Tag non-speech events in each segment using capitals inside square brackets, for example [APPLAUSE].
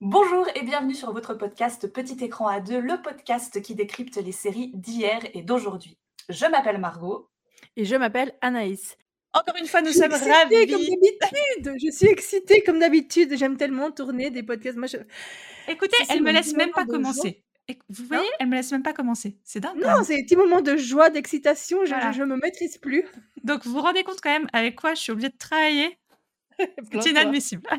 Bonjour et bienvenue sur votre podcast Petit écran à deux, le podcast qui décrypte les séries d'hier et d'aujourd'hui. Je m'appelle Margot. Et je m'appelle Anaïs. Encore une fois, nous sommes ravis. Comme d'habitude, je suis excitée comme d'habitude. J'aime tellement tourner des podcasts. Moi, je... Écoutez, elle me laisse même pas commencer. Vous voyez, elle me laisse même pas commencer. C'est dingue. Non, c'est des petits moments de joie, d'excitation. Je, ne me maîtrise plus. Donc, vous vous rendez compte quand même avec quoi je suis obligée de travailler [LAUGHS] C'est inadmissible. [LAUGHS]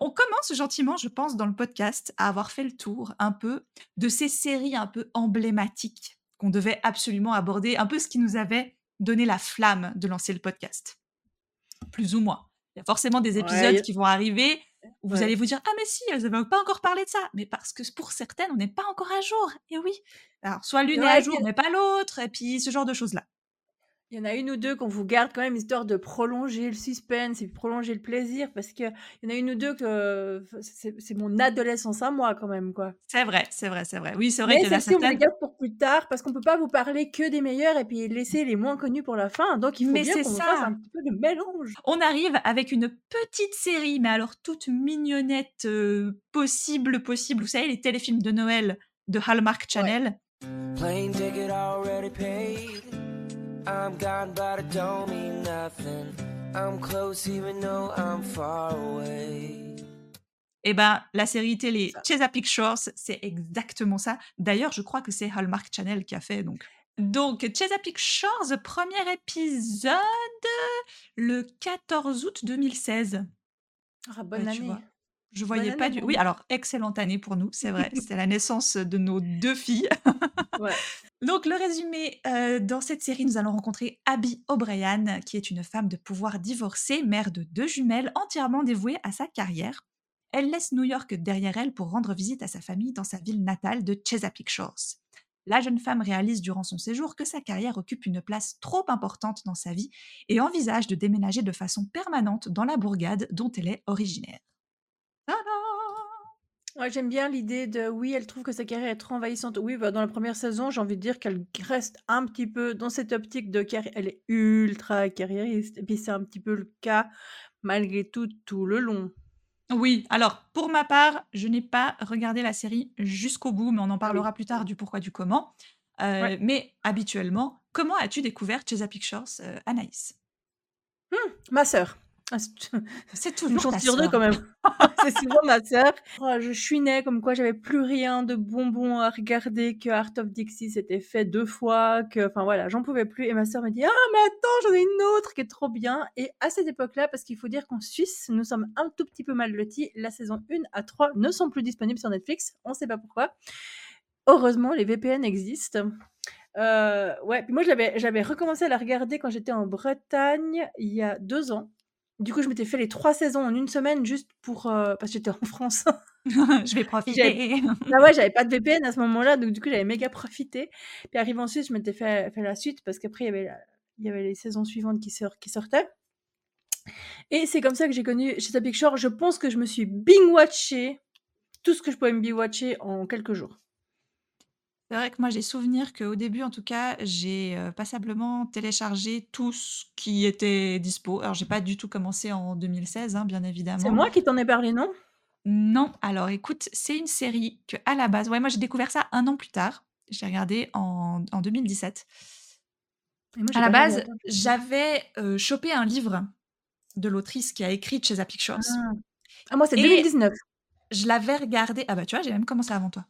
On commence gentiment, je pense, dans le podcast à avoir fait le tour un peu de ces séries un peu emblématiques qu'on devait absolument aborder, un peu ce qui nous avait donné la flamme de lancer le podcast. Plus ou moins. Il y a forcément des épisodes qui vont arriver où vous allez vous dire Ah, mais si, elles n'avaient pas encore parlé de ça. Mais parce que pour certaines, on n'est pas encore à jour. Et oui. Alors, soit l'une est à jour, mais pas l'autre. Et puis, ce genre de choses-là. Il y en a une ou deux qu'on vous garde quand même, histoire de prolonger le suspense et prolonger le plaisir, parce qu'il y en a une ou deux que c'est mon adolescence à moi quand même, quoi. C'est vrai, c'est vrai, c'est vrai. Oui, c'est vrai qu'il y en a certaines... on les garde pour plus tard, parce qu'on peut pas vous parler que des meilleurs et puis laisser les moins connus pour la fin. Donc il faut bien qu'on fasse un petit peu de mélange. On arrive avec une petite série, mais alors toute mignonnette, euh, possible, possible. Vous savez, les téléfilms de Noël de Hallmark Channel. I'm gone, but I don't mean nothing. I'm close even though I'm far away. Eh ben, la série télé Chesapeake Shores, c'est exactement ça. D'ailleurs, je crois que c'est Hallmark Channel qui a fait donc. Donc, Chesapeake Shores, premier épisode le 14 août 2016. Ah, bonne année. Je voyais pas du. Oui, alors excellente année pour nous, c'est vrai. [LAUGHS] C'était la naissance de nos deux filles. [LAUGHS] Donc le résumé euh, dans cette série, nous allons rencontrer Abby O'Brien, qui est une femme de pouvoir divorcée, mère de deux jumelles, entièrement dévouée à sa carrière. Elle laisse New York derrière elle pour rendre visite à sa famille dans sa ville natale de Chesapeake Shores. La jeune femme réalise durant son séjour que sa carrière occupe une place trop importante dans sa vie et envisage de déménager de façon permanente dans la bourgade dont elle est originaire. Ouais, j'aime bien l'idée de oui, elle trouve que sa carrière est trop envahissante. Oui, bah, dans la première saison, j'ai envie de dire qu'elle reste un petit peu dans cette optique de carrière. Elle est ultra carriériste. Et puis c'est un petit peu le cas malgré tout tout le long. Oui, alors pour ma part, je n'ai pas regardé la série jusqu'au bout, mais on en parlera plus tard du pourquoi du comment. Euh, mais habituellement, comment as-tu découvert Chesapeake Shores, euh, Anaïs? Mmh, Ma sœur. Ah, c'est toujours une chance sur deux quand même. [LAUGHS] c'est souvent ma sœur. Oh, je chouinais comme quoi j'avais plus rien de bonbon à regarder que Art of Dixie s'était fait deux fois, que enfin voilà, j'en pouvais plus. Et ma sœur me dit ah mais attends j'en ai une autre qui est trop bien. Et à cette époque-là, parce qu'il faut dire qu'en Suisse nous sommes un tout petit peu mal lotis, la saison 1 à 3 ne sont plus disponibles sur Netflix. On ne sait pas pourquoi. Heureusement les VPN existent. Euh, ouais, puis moi j'avais recommencé à la regarder quand j'étais en Bretagne il y a deux ans. Du coup, je m'étais fait les trois saisons en une semaine juste pour. Euh, parce que j'étais en France. [LAUGHS] je vais profiter. Ah ouais, j'avais pas de VPN à ce moment-là, donc du coup, j'avais méga profité. Puis arrivé ensuite, je m'étais fait, fait la suite parce qu'après, il y avait il y avait les saisons suivantes qui, sort, qui sortaient. Et c'est comme ça que j'ai connu chez Big Shore. Je pense que je me suis bing-watché tout ce que je pouvais me bing-watcher en quelques jours. C'est vrai que moi, j'ai souvenir qu'au début, en tout cas, j'ai passablement téléchargé tout ce qui était dispo. Alors, j'ai pas du tout commencé en 2016, hein, bien évidemment. C'est moi qui t'en ai parlé, non? Non, alors écoute, c'est une série que à la base, ouais, moi j'ai découvert ça un an plus tard. J'ai regardé en, en 2017. à la base, j'avais chopé un livre de l'autrice qui a écrit chez Shores. Ah. ah. moi, c'est 2019. Je l'avais regardé. Ah bah tu vois, j'ai même commencé avant toi.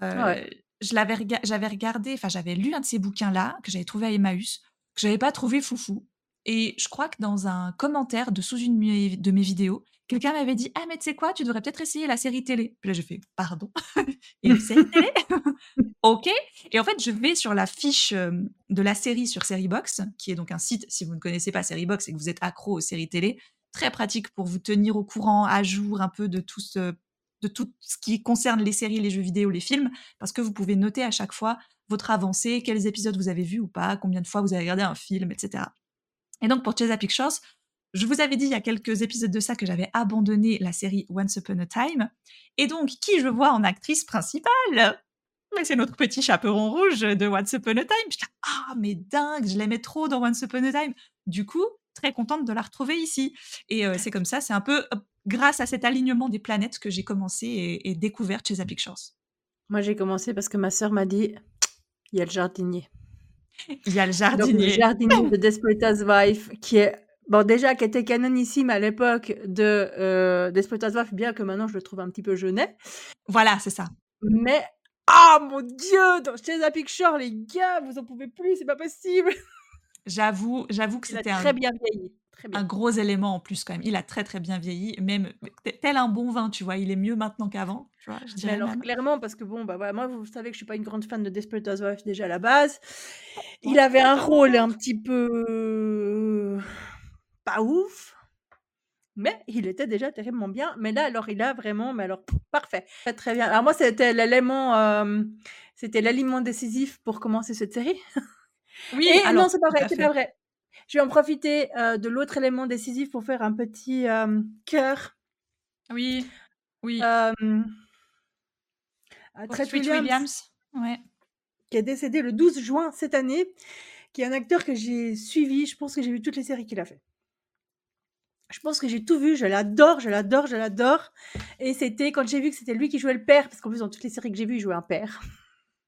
Ah ouais je l'avais j'avais regardé, enfin j'avais lu un de ces bouquins-là que j'avais trouvé à Emmaüs, que j'avais pas trouvé foufou. Et je crois que dans un commentaire de sous une de mes vidéos, quelqu'un m'avait dit Ah, mais tu sais quoi, tu devrais peut-être essayer la série télé. Puis là, je fais Pardon [LAUGHS] Et une série télé? [LAUGHS] Ok. Et en fait, je vais sur la fiche de la série sur Seriebox, qui est donc un site, si vous ne connaissez pas Seriebox et que vous êtes accro aux séries télé, très pratique pour vous tenir au courant, à jour un peu de tout ce de tout ce qui concerne les séries, les jeux vidéo, les films, parce que vous pouvez noter à chaque fois votre avancée, quels épisodes vous avez vus ou pas, combien de fois vous avez regardé un film, etc. Et donc pour Chesapeake Shores, je vous avais dit il y a quelques épisodes de ça que j'avais abandonné la série Once Upon a Time. Et donc, qui je vois en actrice principale? Mais c'est notre petit chaperon rouge de Once Upon a Time. Je dis, ah, mais dingue, je l'aimais trop dans Once Upon a Time. Du coup, très contente de la retrouver ici. Et c'est comme ça, c'est un peu grâce à cet alignement des planètes que j'ai commencé et, et découvert chez Pictures. Moi, j'ai commencé parce que ma sœur m'a dit il y a le jardinier. Il y a le jardinier. le jardinier de Despera's Wife, qui est Bon, déjà, qui était canonissime à l'époque de euh, Wife, bien que maintenant je le trouve un petit peu jeunet. Voilà, c'est ça. Mais, ah mon dieu, dans Chez Picture, les gars, vous en pouvez plus, c'est pas possible. J'avoue, j'avoue que c'était très bien vieilli. Un gros élément en plus quand même. Il a très très bien vieilli, même tel un bon vin, tu vois. Il est mieux maintenant qu'avant, tu vois. Je dirais alors clairement parce que bon bah voilà, moi vous savez que je suis pas une grande fan de Desperate Housewives déjà à la base. Il avait un rôle un petit peu pas ouf, mais il était déjà terriblement bien. Mais là, alors, il a vraiment, mais alors, parfait. Très, très bien. Alors, moi, c'était l'élément, c'était l'aliment décisif pour commencer cette série. Oui, Et, alors, non, c'est pas vrai, c'est pas vrai. Je vais en profiter de l'autre élément décisif pour faire un petit cœur. Oui, oui. à Williams, Ouais. qui est décédé le 12 juin cette année, qui est un acteur que j'ai suivi. Je pense que j'ai vu toutes les séries qu'il a fait. Je pense que j'ai tout vu, je l'adore, je l'adore, je l'adore. Et c'était quand j'ai vu que c'était lui qui jouait le père, parce qu'en plus dans toutes les séries que j'ai vues, il jouait un père.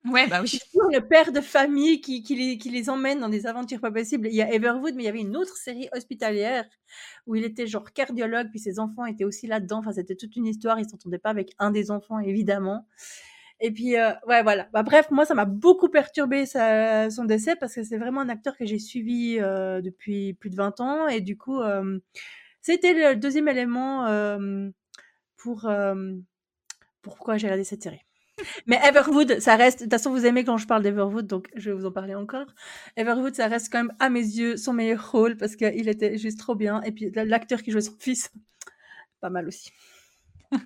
Ouais, bah oui. Le père de famille qui, qui, les, qui les emmène dans des aventures pas possibles. Il y a Everwood, mais il y avait une autre série hospitalière où il était genre cardiologue, puis ses enfants étaient aussi là-dedans. Enfin, c'était toute une histoire. Il s'entendait pas avec un des enfants, évidemment. Et puis, euh, ouais, voilà. Bah, bref, moi, ça m'a beaucoup perturbé son décès parce que c'est vraiment un acteur que j'ai suivi euh, depuis plus de 20 ans. Et du coup, euh, c'était le deuxième élément pour pourquoi j'ai regardé cette série. Mais Everwood, ça reste. De toute façon, vous aimez quand je parle d'Everwood, donc je vais vous en parler encore. Everwood, ça reste quand même à mes yeux son meilleur rôle parce qu'il était juste trop bien. Et puis l'acteur qui jouait son fils, pas mal aussi. [LAUGHS]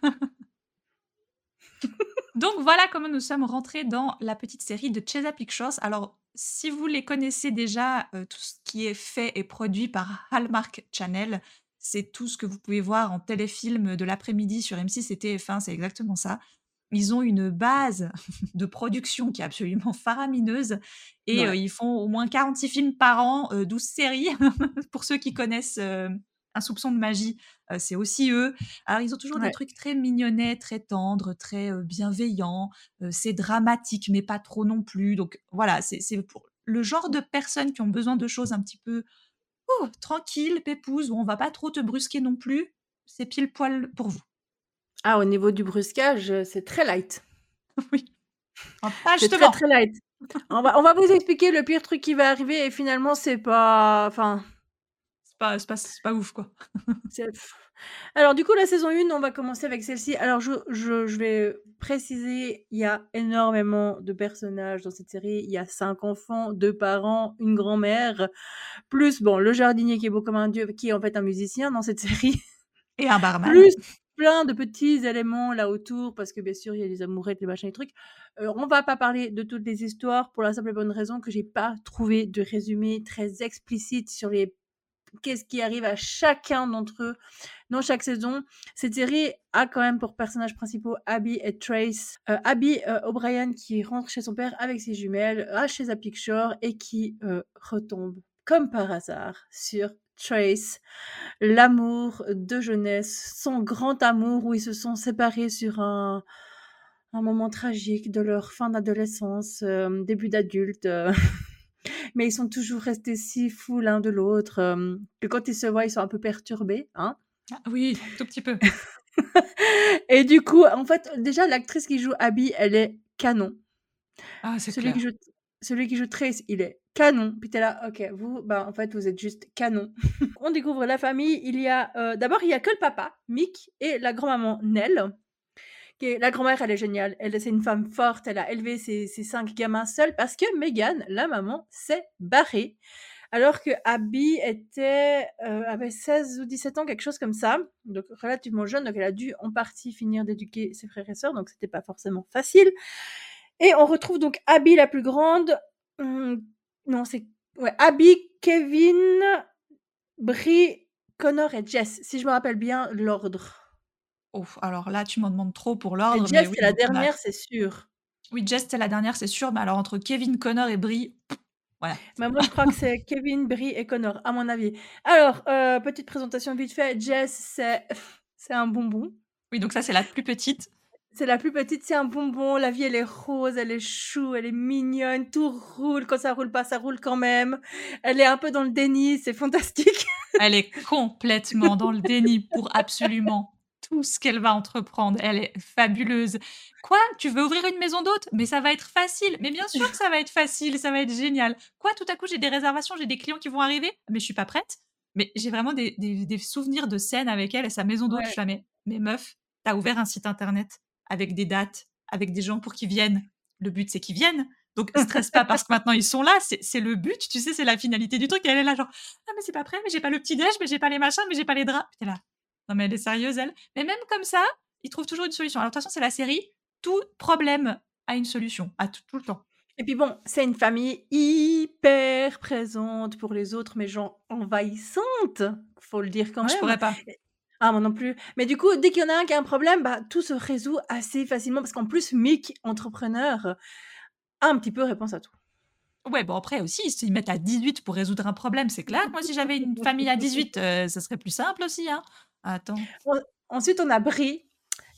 donc voilà comment nous sommes rentrés dans la petite série de Chesa Pictures. Alors, si vous les connaissez déjà, tout ce qui est fait et produit par Hallmark Channel, c'est tout ce que vous pouvez voir en téléfilm de l'après-midi sur M6 et TF1, c'est exactement ça. Ils ont une base de production qui est absolument faramineuse et ils font au moins 46 films par an, 12 séries. [LAUGHS] Pour ceux qui connaissent Un soupçon de magie, c'est aussi eux. Alors ils ont toujours des trucs très mignonnets, très tendres, très bienveillants. c'est dramatique, mais pas trop non plus. Donc voilà, c'est pour le genre de personnes qui ont besoin de choses un petit peu oh, tranquille, pépouse, où on va pas trop te brusquer non plus, c'est pile poil pour vous. Ah, au niveau du brusquage, c'est très light. [LAUGHS] oui. c'est très, très light. [LAUGHS] on, va, on va vous expliquer le pire truc qui va arriver et finalement, c'est pas. Enfin. C'est pas, pas, pas ouf, quoi. [LAUGHS] Alors, du coup, la saison 1, on va commencer avec celle-ci. Alors, je, je, je, vais préciser, il y a énormément de personnages dans cette série. Il y a cinq enfants, deux parents, une grand-mère, plus, bon, le jardinier qui est beau comme un dieu, qui est en fait un musicien dans cette série. Et un barman. Plus plein de petits éléments là autour, parce que bien sûr, il y a les amourettes, les machins, les trucs. Euh, on va pas parler de toutes les histoires pour la simple et bonne raison que j'ai pas trouvé de résumé très explicite sur les qu'est-ce qui arrive à chacun d'entre eux dans chaque saison. Cette série a quand même pour personnages principaux Abby et Trace. Euh, Abby euh, O'Brien qui rentre chez son père avec ses jumelles, à chez Shore et qui retombe comme par hasard sur Trace, l'amour de jeunesse, son grand amour où ils se sont séparés sur un, un moment tragique de leur fin d'adolescence, début d'adulte. [LAUGHS] mais ils sont toujours restés si fous l'un de l'autre que quand ils se voient, ils sont un peu perturbés. Hein ah oui, tout petit peu. [LAUGHS] et du coup, en fait, déjà, l'actrice qui joue Abby, elle est canon. Ah, c'est celui clair. Qui joue, celui qui joue Trace, il est canon. Puis t'es là, ok, vous, bah, en fait, vous êtes juste canon. [LAUGHS] On découvre la famille. Il y a, d'abord, il y a que le papa, Mick, et la grand-maman Nell la grand-mère, elle est géniale. Elle, c'est une femme forte. Elle a élevé ses, cinq gamins seule parce que Megan, la maman, s'est barrée. Alors que Abby était, euh, avait 16 ou 17 ans, quelque chose comme ça. Donc relativement jeune. Donc elle a dû en partie finir d'éduquer ses frères et sœurs. Donc c'était pas forcément facile. Et on retrouve donc Abby la plus grande. Non, c'est ouais, Abby, Kevin, Brie, Connor et Jess. Si je me rappelle bien l'ordre alors là, tu m'en demandes trop pour l'ordre. Jess, c'est la dernière, c'est sûr. Oui, Jess, c'est la dernière, c'est sûr. Mais alors, entre Kevin, Connor et Brie, voilà. Mais moi, je crois que c'est [LAUGHS] Kevin, Brie et Connor, à mon avis. Alors, euh, petite présentation vite fait. Jess, c'est un bonbon. Oui, donc ça, c'est la plus petite. C'est la plus petite, c'est un bonbon. La vie, elle est rose, elle est chou, elle est mignonne, tout roule. Quand ça roule pas, ça roule quand même. Elle est un peu dans le déni, c'est fantastique. [LAUGHS] Elle est complètement dans le déni pour absolument tout ce qu'elle va entreprendre. Elle est fabuleuse. Quoi? Tu veux ouvrir une maison d'hôte? Mais ça va être facile. Mais bien sûr que ça va être facile, ça va être génial. Quoi? Tout à coup, j'ai des réservations, j'ai des clients qui vont arriver, mais je suis pas prête. Mais j'ai vraiment des, souvenirs de scènes avec elle et sa maison d'hôte. jamais. Mais meuf, t'as ouvert un site internet avec des dates, avec des gens pour qu'ils viennent. Le but, c'est qu'ils viennent. Donc, [LAUGHS] stresse pas parce que maintenant ils sont là. C'est le but, tu sais, c'est la finalité du truc. elle est là, genre, ah, mais c'est pas prêt, mais j'ai pas le petit-déj, mais j'ai pas les machins, mais j'ai pas les draps. T'es là. Non, mais elle est sérieuse, elle. Mais même comme ça, ils trouvent toujours une solution. Alors, de toute façon, c'est la série. Tout problème a une solution, à tout, le temps. Et puis bon, c'est une famille hyper présente pour les autres, mais genre envahissante, faut le dire quand même. Je pourrais pas. Ah, moi non plus. Mais du coup, dès qu'il y en a un qui a un problème, bah, tout se résout assez facilement parce qu'en plus, Mick, entrepreneur, a un petit peu réponse à tout. Ouais, bon, après aussi, s'ils mettent à 18 pour résoudre un problème, c'est clair. Moi, si j'avais une [LAUGHS] famille à 18, euh, ça serait plus simple aussi. Hein. Attends. ensuite, on a Brie,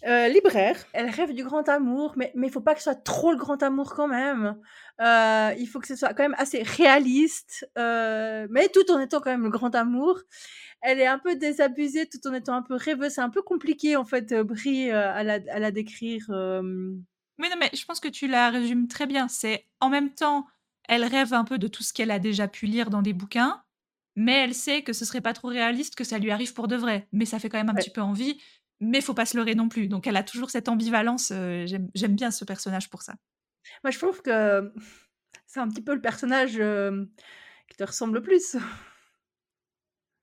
euh, libraire. Elle rêve du grand amour, mais il ne faut pas que ce soit trop le grand amour quand même. Euh, il faut que ce soit quand même assez réaliste, mais tout en étant quand même le grand amour elle est un peu désabusée tout en étant un peu rêveuse. C'est un peu compliqué, en fait, euh, Brie, euh, à, la, décrire. Oui, non, mais je pense que tu la résumes très bien. C'est en même temps, elle rêve un peu de tout ce qu'elle a déjà pu lire dans des bouquins, mais elle sait que ce serait pas trop réaliste que ça lui arrive pour de vrai. Mais ça fait quand même un petit peu envie, mais faut pas se leurrer non plus. Donc elle a toujours cette ambivalence. Euh, j'aime bien ce personnage pour ça. Moi, je trouve que [LAUGHS] c'est un petit peu le personnage qui te ressemble le plus.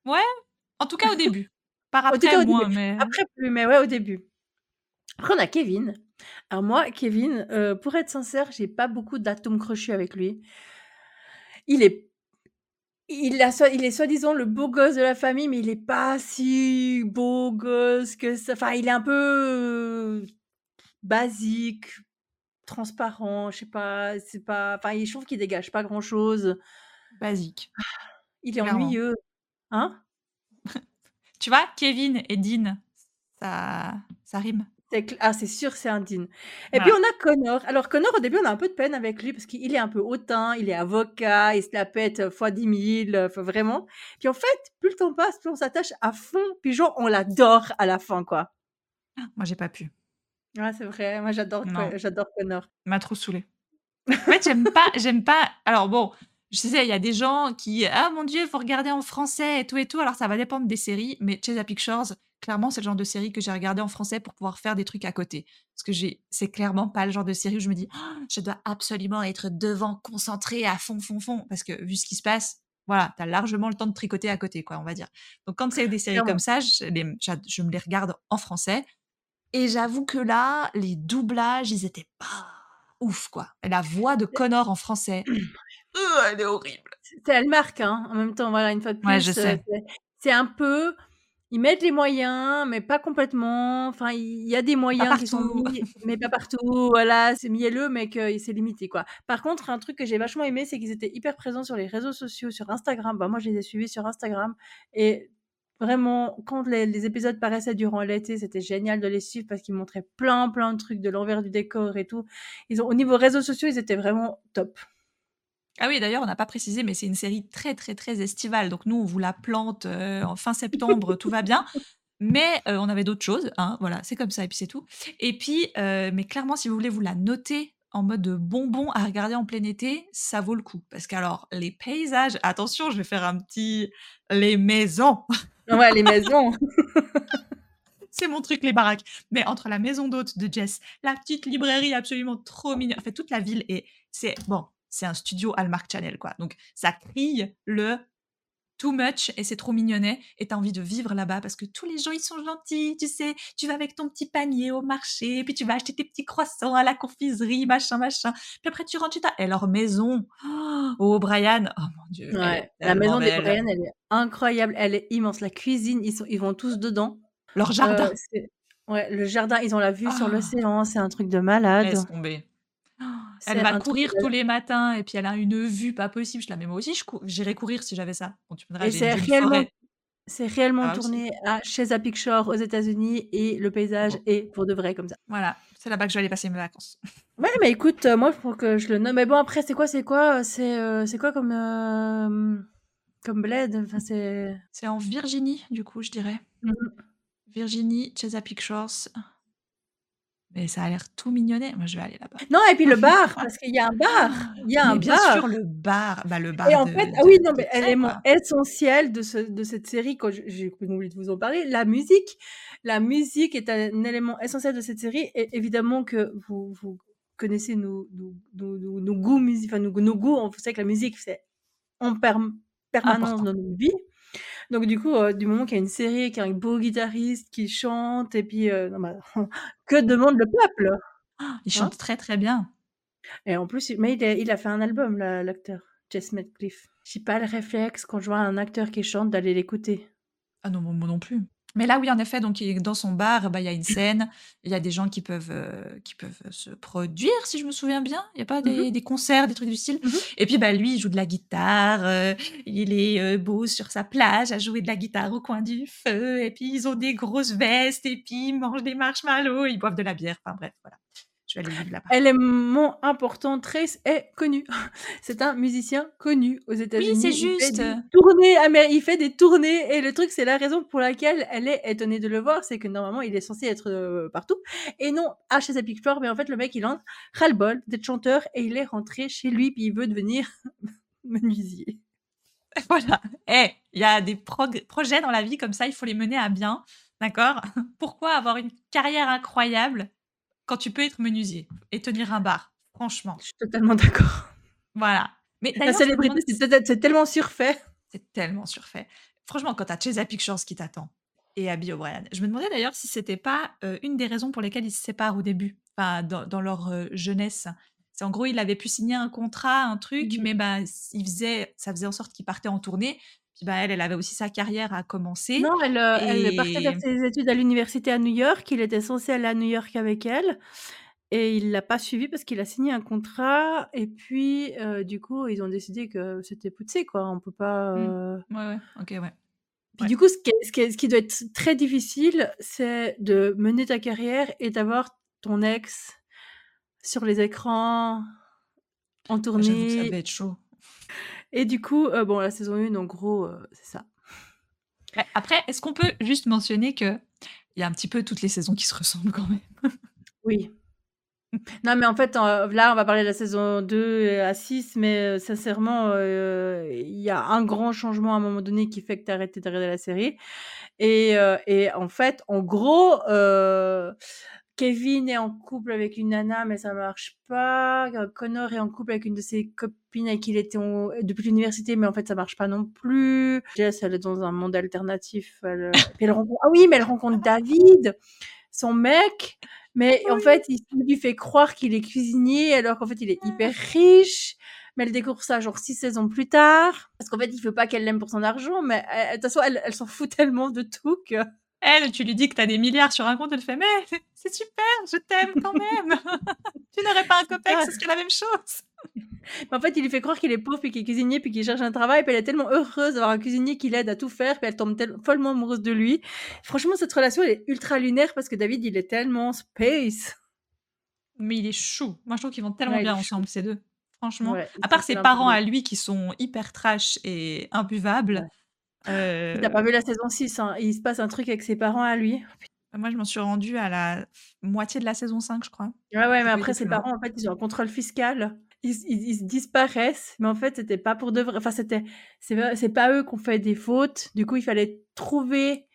Ouais, en tout cas, au début. Par après, moins, mais... Après, plus, mais ouais, au début. Après, on a Kevin. Alors moi, Kevin, euh, pour être sincère, j'ai pas beaucoup d'atomes crochus avec lui. Il est il, a, il est soi-disant le beau gosse de la famille, mais il est pas si beau gosse que ça. Enfin, il est un peu euh, basique, transparent, je sais pas, c'est pas. Enfin, je trouve qu'il dégage pas grand-chose. Basique. Il est ennuyeux. Hein? Tu vois, Kevin et Dean, ça, ça rime. Ah, c'est sûr, c'est un Dean. Et puis on a Connor. Alors Connor, au début, on a un peu de peine avec lui parce qu'il est un peu hautain, il est avocat, il se la pète fois 10 000, vraiment. Puis en fait, plus le temps passe, plus on s'attache à fond, puis genre, on l'adore à la fin, quoi. Ah, moi, j'ai pas pu. Ouais, c'est vrai. Moi, j'adore, j'adore Connor. Il m'a trop saoulé. En fait, j'aime pas, j'aime pas. Alors bon, je sais, il y a des gens qui, ah mon Dieu, il faut regarder en français et tout et tout. Alors ça va dépendre des séries, mais Chesa Pictures, clairement, c'est le genre de série que j'ai regardé en français pour pouvoir faire des trucs à côté. Parce que j'ai, c'est clairement pas le genre de série où je me dis, «Ah, je dois absolument être devant, concentré à fond, fond, fond. Parce que vu ce qui se passe, voilà, t'as largement le temps de tricoter à côté, quoi, on va dire. Donc quand c'est des séries comme ça, je, je me les regarde en français. Et j'avoue que là, les doublages, ils étaient pas ouf, quoi. La voix de Connor en français, elle est horrible. C'est elle marque, hein, en même temps, voilà, une fois de plus. Ouais, je sais. C'est un peu. Ils mettent les moyens, mais pas complètement. Enfin, il y a des moyens qui sont mis, mais pas partout. Voilà, c'est mielleux, mais que c'est limité, quoi. Par contre, un truc que j'ai vachement aimé, c'est qu'ils étaient hyper présents sur les réseaux sociaux, sur Instagram. Bah, moi, je les ai suivis sur Instagram. Et vraiment, quand les, épisodes paraissaient durant l'été, c'était génial de les suivre parce qu'ils montraient plein, plein de trucs de l'envers du décor et tout. Ils ont, au niveau réseaux sociaux, ils étaient vraiment top. Ah oui, d'ailleurs, on n'a pas précisé, mais c'est une série très, très, très estivale. Donc, nous, on vous la plante euh, en fin septembre, tout va bien. Mais euh, on avait d'autres choses. Hein, voilà, c'est comme ça, et puis c'est tout. Et puis, euh, mais clairement, si vous voulez vous la noter en mode bonbon à regarder en plein été, ça vaut le coup. Parce qu'alors, les paysages, attention, je vais faire un petit. Les maisons. [LAUGHS] Ouais, les maisons. c'est mon truc, les baraques. Mais entre la maison d'hôte de Jess, la petite librairie absolument trop mignonne, en fait, toute la ville, et c'est. Bon, c'est un studio Hallmark Channel, quoi. Donc, ça crie le too much et c'est trop mignonnet et t'as envie de vivre là-bas parce que tous les gens ils sont gentils, tu sais, tu vas avec ton petit panier au marché, puis tu vas acheter tes petits croissants à la confiserie, machin, machin. Puis après tu rentres chez ta... Et leur maison, oh Brian, oh mon dieu. la maison des Brian, elle est incroyable, elle est immense. La cuisine, ils, sont, ils vont tous dedans. Leur jardin. Euh, ouais, le jardin, ils ont la vue sur ah. l'océan, c'est un truc de malade. Laisse tomber. Elle va courir tous les matins et puis elle a une vue pas possible. Je la mais moi aussi, j'irais courir si j'avais ça. et c'est réellement, C'est réellement Ah, aussi. tourné à Chesapeake Picture aux États-Unis et le paysage est pour de vrai comme ça. Voilà, c'est là-bas que je vais aller passer mes vacances. Ouais, mais écoute, euh, moi, faut que je le nomme. Mais bon, après, c'est quoi, c'est quoi, euh, c'est, euh, c'est quoi comme, euh, comme bled? Enfin, c'est. En Virginie, du coup, je dirais. Mhm. Virginie, Chesapeake Shores. Mais ça a l'air tout mignonnet. Moi, je vais aller là-bas. Non, et puis le bar, parce qu'il y a un bar. Il y a Mais un bien bar. sûr, le bar. Bah, le bar Et en de- fait, ah oui, non, mais élément essentiel de, ce, de cette série, quand j'ai oublié de vous en parler, la musique. La musique est un élément essentiel de cette série. Et évidemment que vous, vous connaissez nos, nos, nos, nos- nos goûts enfin nos, nos goûts, on sait que la musique, c'est en perm- permanence Important. dans notre vie. Donc du coup, euh, du moment qu'il y a une série, qu'il y a un beau guitariste qui chante, et puis, euh, non, bah, [LAUGHS] que demande le peuple? Ah, il chante très très bien. Et en plus, il- mais il a, il a fait un album, l'acteur, Jess Metcalfe. J'ai pas le réflexe, quand je vois un acteur qui chante, d'aller l'écouter. Ah non, moi non plus. Mais là, oui, en effet, donc dans son bar, bah, il y a une scène, il y a des gens qui peuvent, euh, qui peuvent se produire, si je me souviens bien. Il n'y a pas des, des concerts, des trucs du style. Mhm. Et puis, bah, lui, il joue de la guitare, euh, il est euh, beau sur sa plage à jouer de la guitare au coin du feu. Et puis, ils ont des grosses vestes, et puis ils mangent des marshmallows, ils boivent de la bière. Enfin, bref, voilà. Aller vivre là-bas. Élément important, Trace est connu. [LAUGHS] C'est un musicien connu aux États-Unis. c'est Il fait juste. des tournées, amer- il fait des tournées et le truc, c'est la raison pour laquelle elle est étonnée de le voir, c'est que normalement, il est censé être euh, partout. Et non, à chez sa Picture, mais en fait, le mec, il entre ras-le-bol d'être chanteur et il est rentré chez lui puis il veut devenir [LAUGHS] menuisier. Voilà. Eh, il y a des projets dans la vie comme ça, il faut les mener à bien. D'accord? [LAUGHS] Pourquoi avoir une carrière incroyable quand tu peux être menuisier et tenir un bar Franchement. Je suis totalement d'accord. Voilà. Mais La célébrité, demande- c'est tellement surfait. c'est tellement surfait. Franchement, quand t'as Chesapeake Shores qui t'attend et Abby O'Brien, je me demandais d'ailleurs si c'était pas euh, une des raisons pour lesquelles ils se séparent au début, enfin, dans, dans leur euh, jeunesse. C'est en gros, il avait pu signer un contrat, un truc, Mhm. mais bah, il faisait, ça faisait en sorte qu'il partait en tournée. Puis bah, elle, elle avait aussi sa carrière à commencer. Non, elle, euh, elle partait Et- faire ses études à l'université à New York. Il était censé aller à New York avec elle. Et il l'a pas suivi parce qu'il a signé un contrat. Et puis, euh, du coup, ils ont décidé que c'était poussé, quoi. On peut pas. Mm. euh, Ouais, ouais, ok, ouais. Puis Ouais. du coup, ce qui, ce, qui ce qui doit être très difficile, c'est de mener ta carrière et d'avoir ton ex sur les écrans, en Ah, J'avoue que ça tournée. devait être chaud. Et du coup, euh, bon, la saison 1, en gros, euh, c'est ça. Après, est-ce qu'on peut juste mentionner que il y a un petit peu toutes les saisons qui se ressemblent quand même? [LAUGHS] Oui. Non, mais en fait, euh, là, on va parler de la saison 2 à 6, mais euh, sincèrement, il y a un grand changement à un moment donné qui fait que tu as arrêté de regarder la série. Et, et en fait, en gros, Kevin est en couple avec une nana, mais ça marche pas. Connor est en couple avec une de ses copines avec qui il était en- depuis l'université, mais en fait, ça marche pas non plus. Jess, elle est dans un monde alternatif. Elle, [LAUGHS] puis elle rencontre... Ah oui, mais elle rencontre David, son mec. Mais en Oui. fait, il il lui fait croire qu'il est cuisinier alors qu'en fait, il est hyper riche. Mais elle découvre ça genre six saisons plus tard. Parce qu'en fait, il veut pas qu'elle l'aime pour son argent, mais elle- de toute façon, elle, elle s'en fout tellement de tout que... Elle, tu lui dis que t'as des milliards sur un compte, elle fait Mais c'est super, je t'aime quand même. [LAUGHS] tu n'aurais pas un copain, ce serait la même chose. Mais en fait, il lui fait croire qu'il est pauvre, puis qu'il est cuisinier, puis qu'il cherche un travail, puis elle est tellement heureuse d'avoir un cuisinier qui l'aide à tout faire, puis elle tombe follement amoureuse de lui. Franchement, cette relation, elle est ultra lunaire parce que David, il est tellement space. Mais il est chou. Moi, je trouve qu'ils vont tellement Ouais, bien ensemble, ces deux. Franchement. Ouais, à part c'est ses parents à lui qui sont hyper trash et imbuvables. Euh, T'as pas vu la saison 6, hein. Il se passe un truc avec ses parents à lui. Moi, je m'en suis rendue à la moitié de la saison 5, je crois. Ouais, ouais, mais après, ses parents, en fait, ils ont un contrôle fiscal. Ils, ils, ils se disparaissent, mais en fait, c'était pas pour de vrai. Enfin, c'était, c'est pas, eux qui ont fait des fautes. Du coup, il fallait trouver,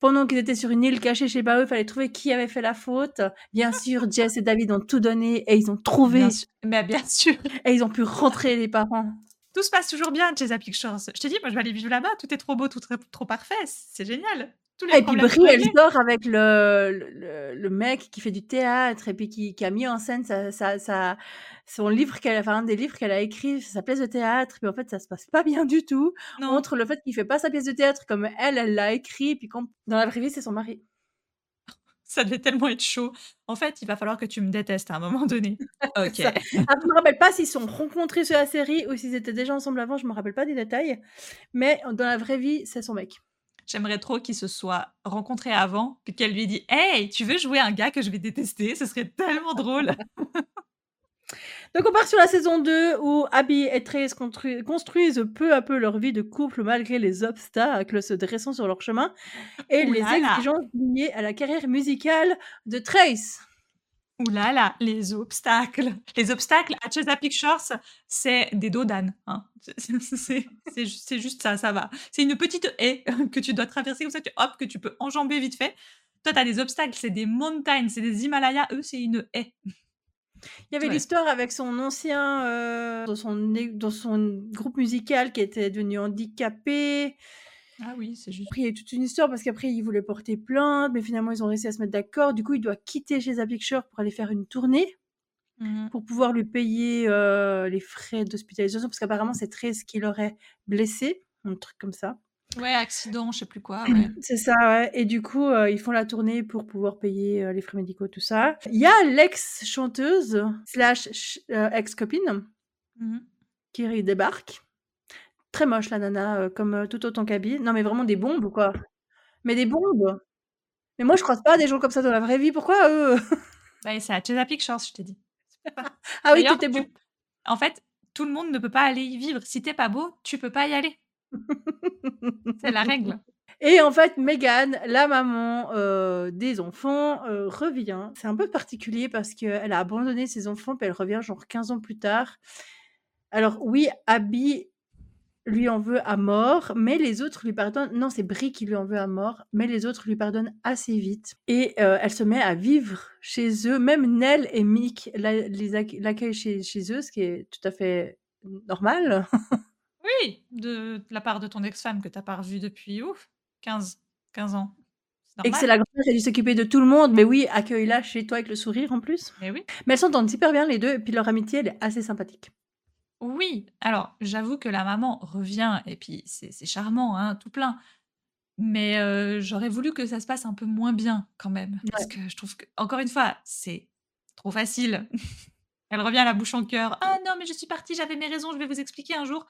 pendant qu'ils étaient sur une île cachée chez eux, il fallait trouver qui avait fait la faute. Bien [LAUGHS] sûr, Jess et David ont tout donné et ils ont trouvé Bien. Mais bien sûr. et ils ont pu rentrer les parents. Tout se passe toujours bien chez Shores. Je dis, moi, je vais aller vivre là-bas. Tout est trop beau, tout est trop parfait. C'est génial. Tous les Et puis Brie, elle sort avec le, le, mec qui fait du théâtre et puis qui, qui a mis en scène sa, sa, sa- son livre qu'elle enfin un des livres qu'elle a écrit, sa pièce de théâtre. Puis en fait, ça se passe pas bien du tout. Non. Entre le fait qu'il fait pas sa pièce de théâtre comme elle, elle l'a écrit, puis quand dans la vraie vie, c'est son mari. Ça devait tellement être chaud. En fait, il va falloir que tu me détestes à un moment donné. [LAUGHS] Ok. Ça. Ah, je me rappelle pas s'ils se sont rencontrés sur la série ou s'ils étaient déjà ensemble avant, je me rappelle pas des détails. Mais dans la vraie vie, c'est son mec. J'aimerais trop qu'ils se soient rencontrés avant, puis qu'elle lui ait dit Hey, tu veux jouer un gars que je vais détester? Ce serait tellement drôle. [LAUGHS] Donc on part sur la saison 2 où Abby et Trace construisent peu à peu leur vie de couple malgré les obstacles se dressant sur leur chemin et les exigences liées à la carrière musicale de Trace. Ouh là là, les obstacles. Les obstacles à Chesapeake Shores, c'est des dos d'âne. Hein. C'est juste ça, ça va. C'est une petite haie [LAUGHS] que tu dois traverser comme ça, tu, hop, que tu peux enjamber vite fait. Toi, tu as des obstacles, c'est des montagnes, c'est des Himalayas. Eux, c'est une haie. Il y avait l'histoire avec son ancien, euh, dans, son, dans son groupe musical qui était devenu handicapé. Ah oui, c'est juste. Après, il y a toute une histoire parce qu'après, il voulait porter plainte, mais finalement, ils ont réussi à se mettre d'accord. Du coup, il doit quitter chez Shore pour aller faire une tournée mmh pour pouvoir lui payer euh, les frais d'hospitalisation parce qu'apparemment, c'est très ce qui l'aurait blessé, un truc comme ça. Ouais, accident, je sais plus quoi. [CLEARS THROAT] C'est ça, ouais. Et du coup, euh, ils font la tournée pour pouvoir payer euh, les frais médicaux, tout ça. Il y a l'ex-chanteuse slash ex-copine mmh qui débarque. Très moche la nana, comme, tout autant qu'Abby. Non, mais vraiment des bombes, quoi. Mais des bombes! Mais moi, je croise pas des gens comme ça dans la vraie vie. Pourquoi eux? [LAUGHS] Bah, c'est à Chesapeake Shores, je t'ai dit. Ah oui, tu beau. en fait, tout le monde ne peut pas aller y vivre. Si t'es pas beau, tu peux pas y aller. C'est la règle. [LAUGHS] Et en fait, Megan, la maman, des enfants, revient. C'est un peu particulier parce qu'elle a abandonné ses enfants, puis elle revient genre 15 ans plus tard. Alors oui, Abby lui en veut à mort, mais les autres lui pardonnent. Non, c'est Brie qui lui en veut à mort, mais les autres lui pardonnent assez vite. Et euh, elle se met à vivre chez eux. Même Nell et Mick l'accueillent chez, chez eux, ce qui est tout à fait normal. [LAUGHS] oui, de, la part de ton ex-femme que tu n'as pas revue depuis ouf, 15, 15 ans. Et que c'est la grand-mère qui a dû s'occuper de tout le monde. Mais oui, accueille-la chez toi avec le sourire en plus. Mais oui. Mais elles s'entendent super bien les deux, et puis leur amitié, elle est assez sympathique. Oui, alors j'avoue que la maman revient et puis c'est charmant, hein, tout plein. Mais j'aurais voulu que ça se passe un peu moins bien quand même. Parce que je trouve que, encore une fois, c'est trop facile. [LAUGHS] Elle revient à la bouche en cœur. Ah non, mais je suis partie, j'avais mes raisons, je vais vous expliquer un jour.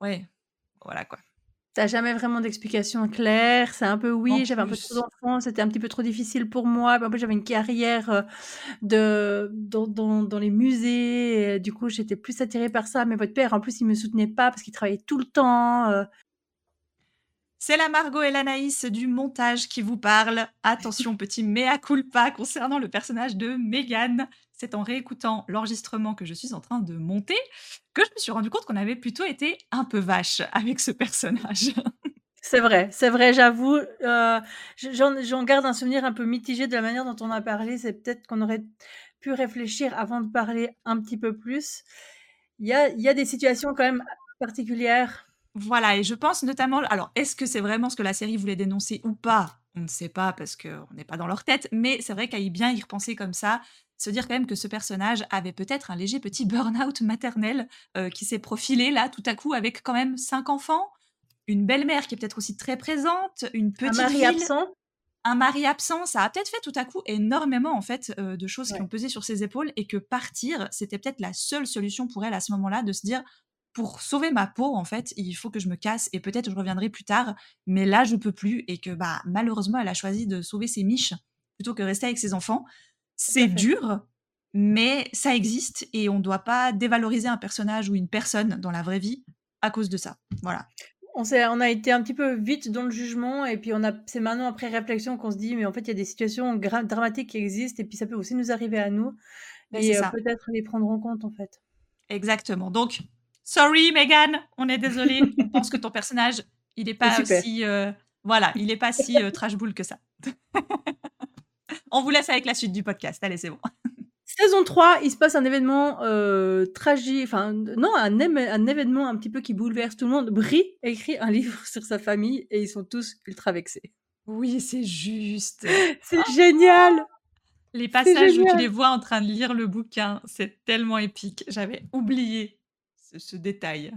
Ouais, voilà quoi. T'as jamais vraiment d'explication claire. C'est un peu oui, j'avais un peu trop d'enfants, c'était un petit peu trop difficile pour moi. En plus, j'avais une carrière euh, de, dans, dans, dans les musées. du coup, j'étais plus attirée par ça. Mais votre père, en plus, il me soutenait pas parce qu'il travaillait tout le temps. Euh. C'est la Margot et l'Anaïs du montage qui vous parle. Attention, petit mea culpa concernant le personnage de Megan c'est en réécoutant l'enregistrement que je suis en train de monter que je me suis rendu compte qu'on avait plutôt été un peu vache [LAUGHS] avec ce personnage. C'est vrai, c'est vrai, j'avoue. Euh, j'en garde un souvenir un peu mitigé de la manière dont on a parlé. C'est peut-être qu'on aurait pu réfléchir avant de parler un petit peu plus. Il y a, il y a des situations quand même particulières. Voilà, et je pense notamment. Alors, est-ce que c'est vraiment ce que la série voulait dénoncer ou pas? On ne sait pas parce qu'on n'est pas dans leur tête, mais c'est vrai qu'à y bien y repenser comme ça, se dire quand même que ce personnage avait peut-être un léger petit burn-out maternel euh, qui s'est profilé là tout à coup avec quand même cinq enfants, une belle-mère qui est peut-être aussi très présente, une petite un mari absent. Un mari absent, ça a peut-être fait tout à coup énormément en fait euh, de choses qui ont pesé sur ses épaules et que partir, c'était peut-être la seule solution pour elle à ce moment-là de se dire pour sauver ma peau en fait, il faut que je me casse et peut-être je reviendrai plus tard, mais là je peux plus et que bah malheureusement elle a choisi de sauver ses miches plutôt que rester avec ses enfants. C'est dur, mais ça existe et on ne doit pas dévaloriser un personnage ou une personne dans la vraie vie à cause de ça. Voilà. On, on a été un petit peu vite dans le jugement et puis on a c'est maintenant après réflexion qu'on se dit mais en fait il y a des situations dramatiques qui existent et puis ça peut aussi nous arriver à nous ben, et euh, peut-être les prendre en compte en fait. Exactement. Donc sorry Megan, on est désolé. on pense que ton personnage il n'est [LAUGHS] pas aussi euh, voilà, il est pas si euh, trash bull que ça. [LAUGHS] [LAUGHS] On vous laisse avec la suite du podcast. Allez, c'est bon. [LAUGHS] Saison 3, il se passe un événement euh, tragique, enfin non, un, un, événement un petit peu qui bouleverse tout le monde. Brie écrit un [LAUGHS] livre sur sa famille et ils sont tous ultra vexés. Oui, c'est juste. c'est génial. Les passages où tu les vois en train de lire le bouquin, c'est tellement épique. J'avais oublié ce détail.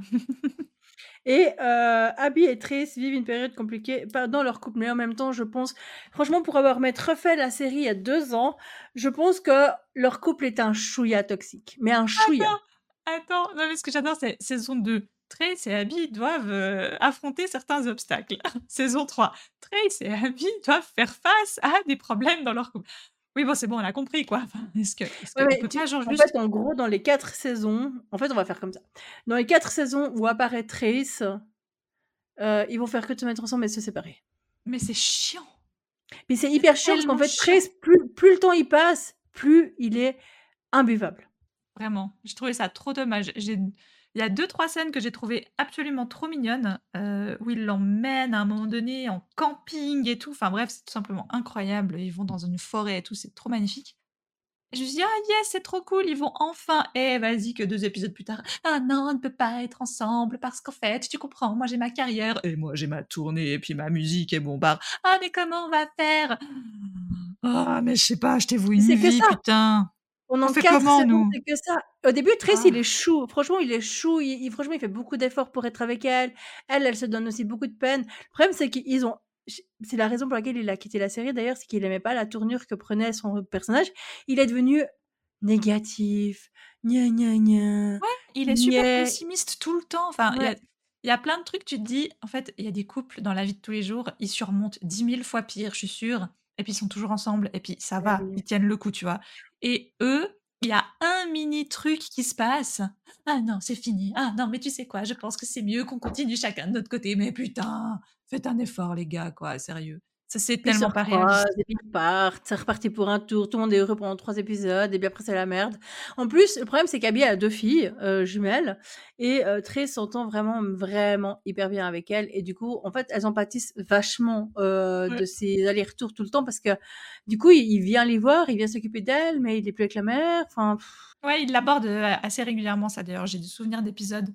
Et euh, Abby et Trace vivent une période compliquée dans leur couple. Mais en même temps, je pense, franchement, pour avoir refait la série il y a deux ans, je pense que leur couple est un chouïa toxique. Mais un chouïa. Attends, attends. Non, mais ce que j'adore, c'est saison 2. Trace et Abby doivent euh, affronter certains obstacles. [LAUGHS] Saison 3, Trace et Abby doivent faire face à des problèmes dans leur couple. Oui, bon, c'est bon, on a compris, quoi. est-ce que, est-ce que peut pas, en juste... fait, en gros, dans les quatre saisons, en fait, on va faire comme ça. Dans les quatre saisons où apparaît Trace, euh, ils vont faire que de se mettre ensemble et se séparer. Mais c'est chiant. Mais c'est hyper chiant parce qu'en fait, Trace, plus, plus le temps il passe, plus il est imbuvable. Vraiment, j'ai trouvé ça trop dommage. J'ai il y a 2-3 scènes que j'ai trouvées absolument trop mignonnes, heu, où ils l'emmènent à un moment donné en camping et tout. Enfin bref, c'est tout simplement incroyable. Ils vont dans une forêt et tout, c'est trop magnifique. Et je me suis dit: «Ah yes, c'est trop cool, ils vont enfin» eh vas-y que 2 épisodes plus tard: «Ah non, on ne peut pas être ensemble parce qu'en fait, tu comprends, moi j'ai ma carrière et moi j'ai ma tournée et puis ma musique et mon bar. Ah mais comment on va faire?» «Ah mais je sais pas, achetez-vous une vie, putain!» On fait comment, saisons, nous c'est que ça. Au début, Trace, Ah. il est chou. Franchement, il est chou. Il, il- franchement, il fait beaucoup d'efforts pour être avec elle. Elle, elle se donne aussi beaucoup de peine. Le problème, c'est qu'ils ont. C'est la raison pour laquelle il a quitté la série, d'ailleurs, c'est qu'il aimait pas la tournure que prenait son personnage. Il est devenu négatif. Gna gna gna. Il est super pessimiste tout le temps. Enfin, il y a- Ouais. il y, a plein de trucs, tu te dis, en fait, il y a des couples dans la vie de tous les jours, ils surmontent dix mille fois pire, je suis sûre, et puis ils sont toujours ensemble, et puis ça va, oui. ils tiennent le coup, tu vois. Et eux, il y a un mini truc qui se passe. Ah non, c'est fini. Ah non, mais tu sais quoi, je pense que c'est mieux qu'on continue chacun de notre côté. Mais putain, faites un effort, les gars, quoi, sérieux. Ça, c'est tellement pas réaliste. et puis ils partent, c'est reparti pour un tour, tout le monde est heureux pendant trois épisodes, et puis après c'est la merde. En plus, le problème c'est qu'Abby a deux filles euh, jumelles, et euh, Trace s'entend vraiment, vraiment hyper bien avec elle, et du coup, en fait, elles en pâtissent vachement euh, Ouais. de ces allers-retours tout le temps, parce que du coup, il, il vient les voir, il vient s'occuper d'elles, mais il est plus avec la mère, enfin... Ouais, il l'aborde euh, assez régulièrement, ça d'ailleurs. J'ai des souvenirs d'épisodes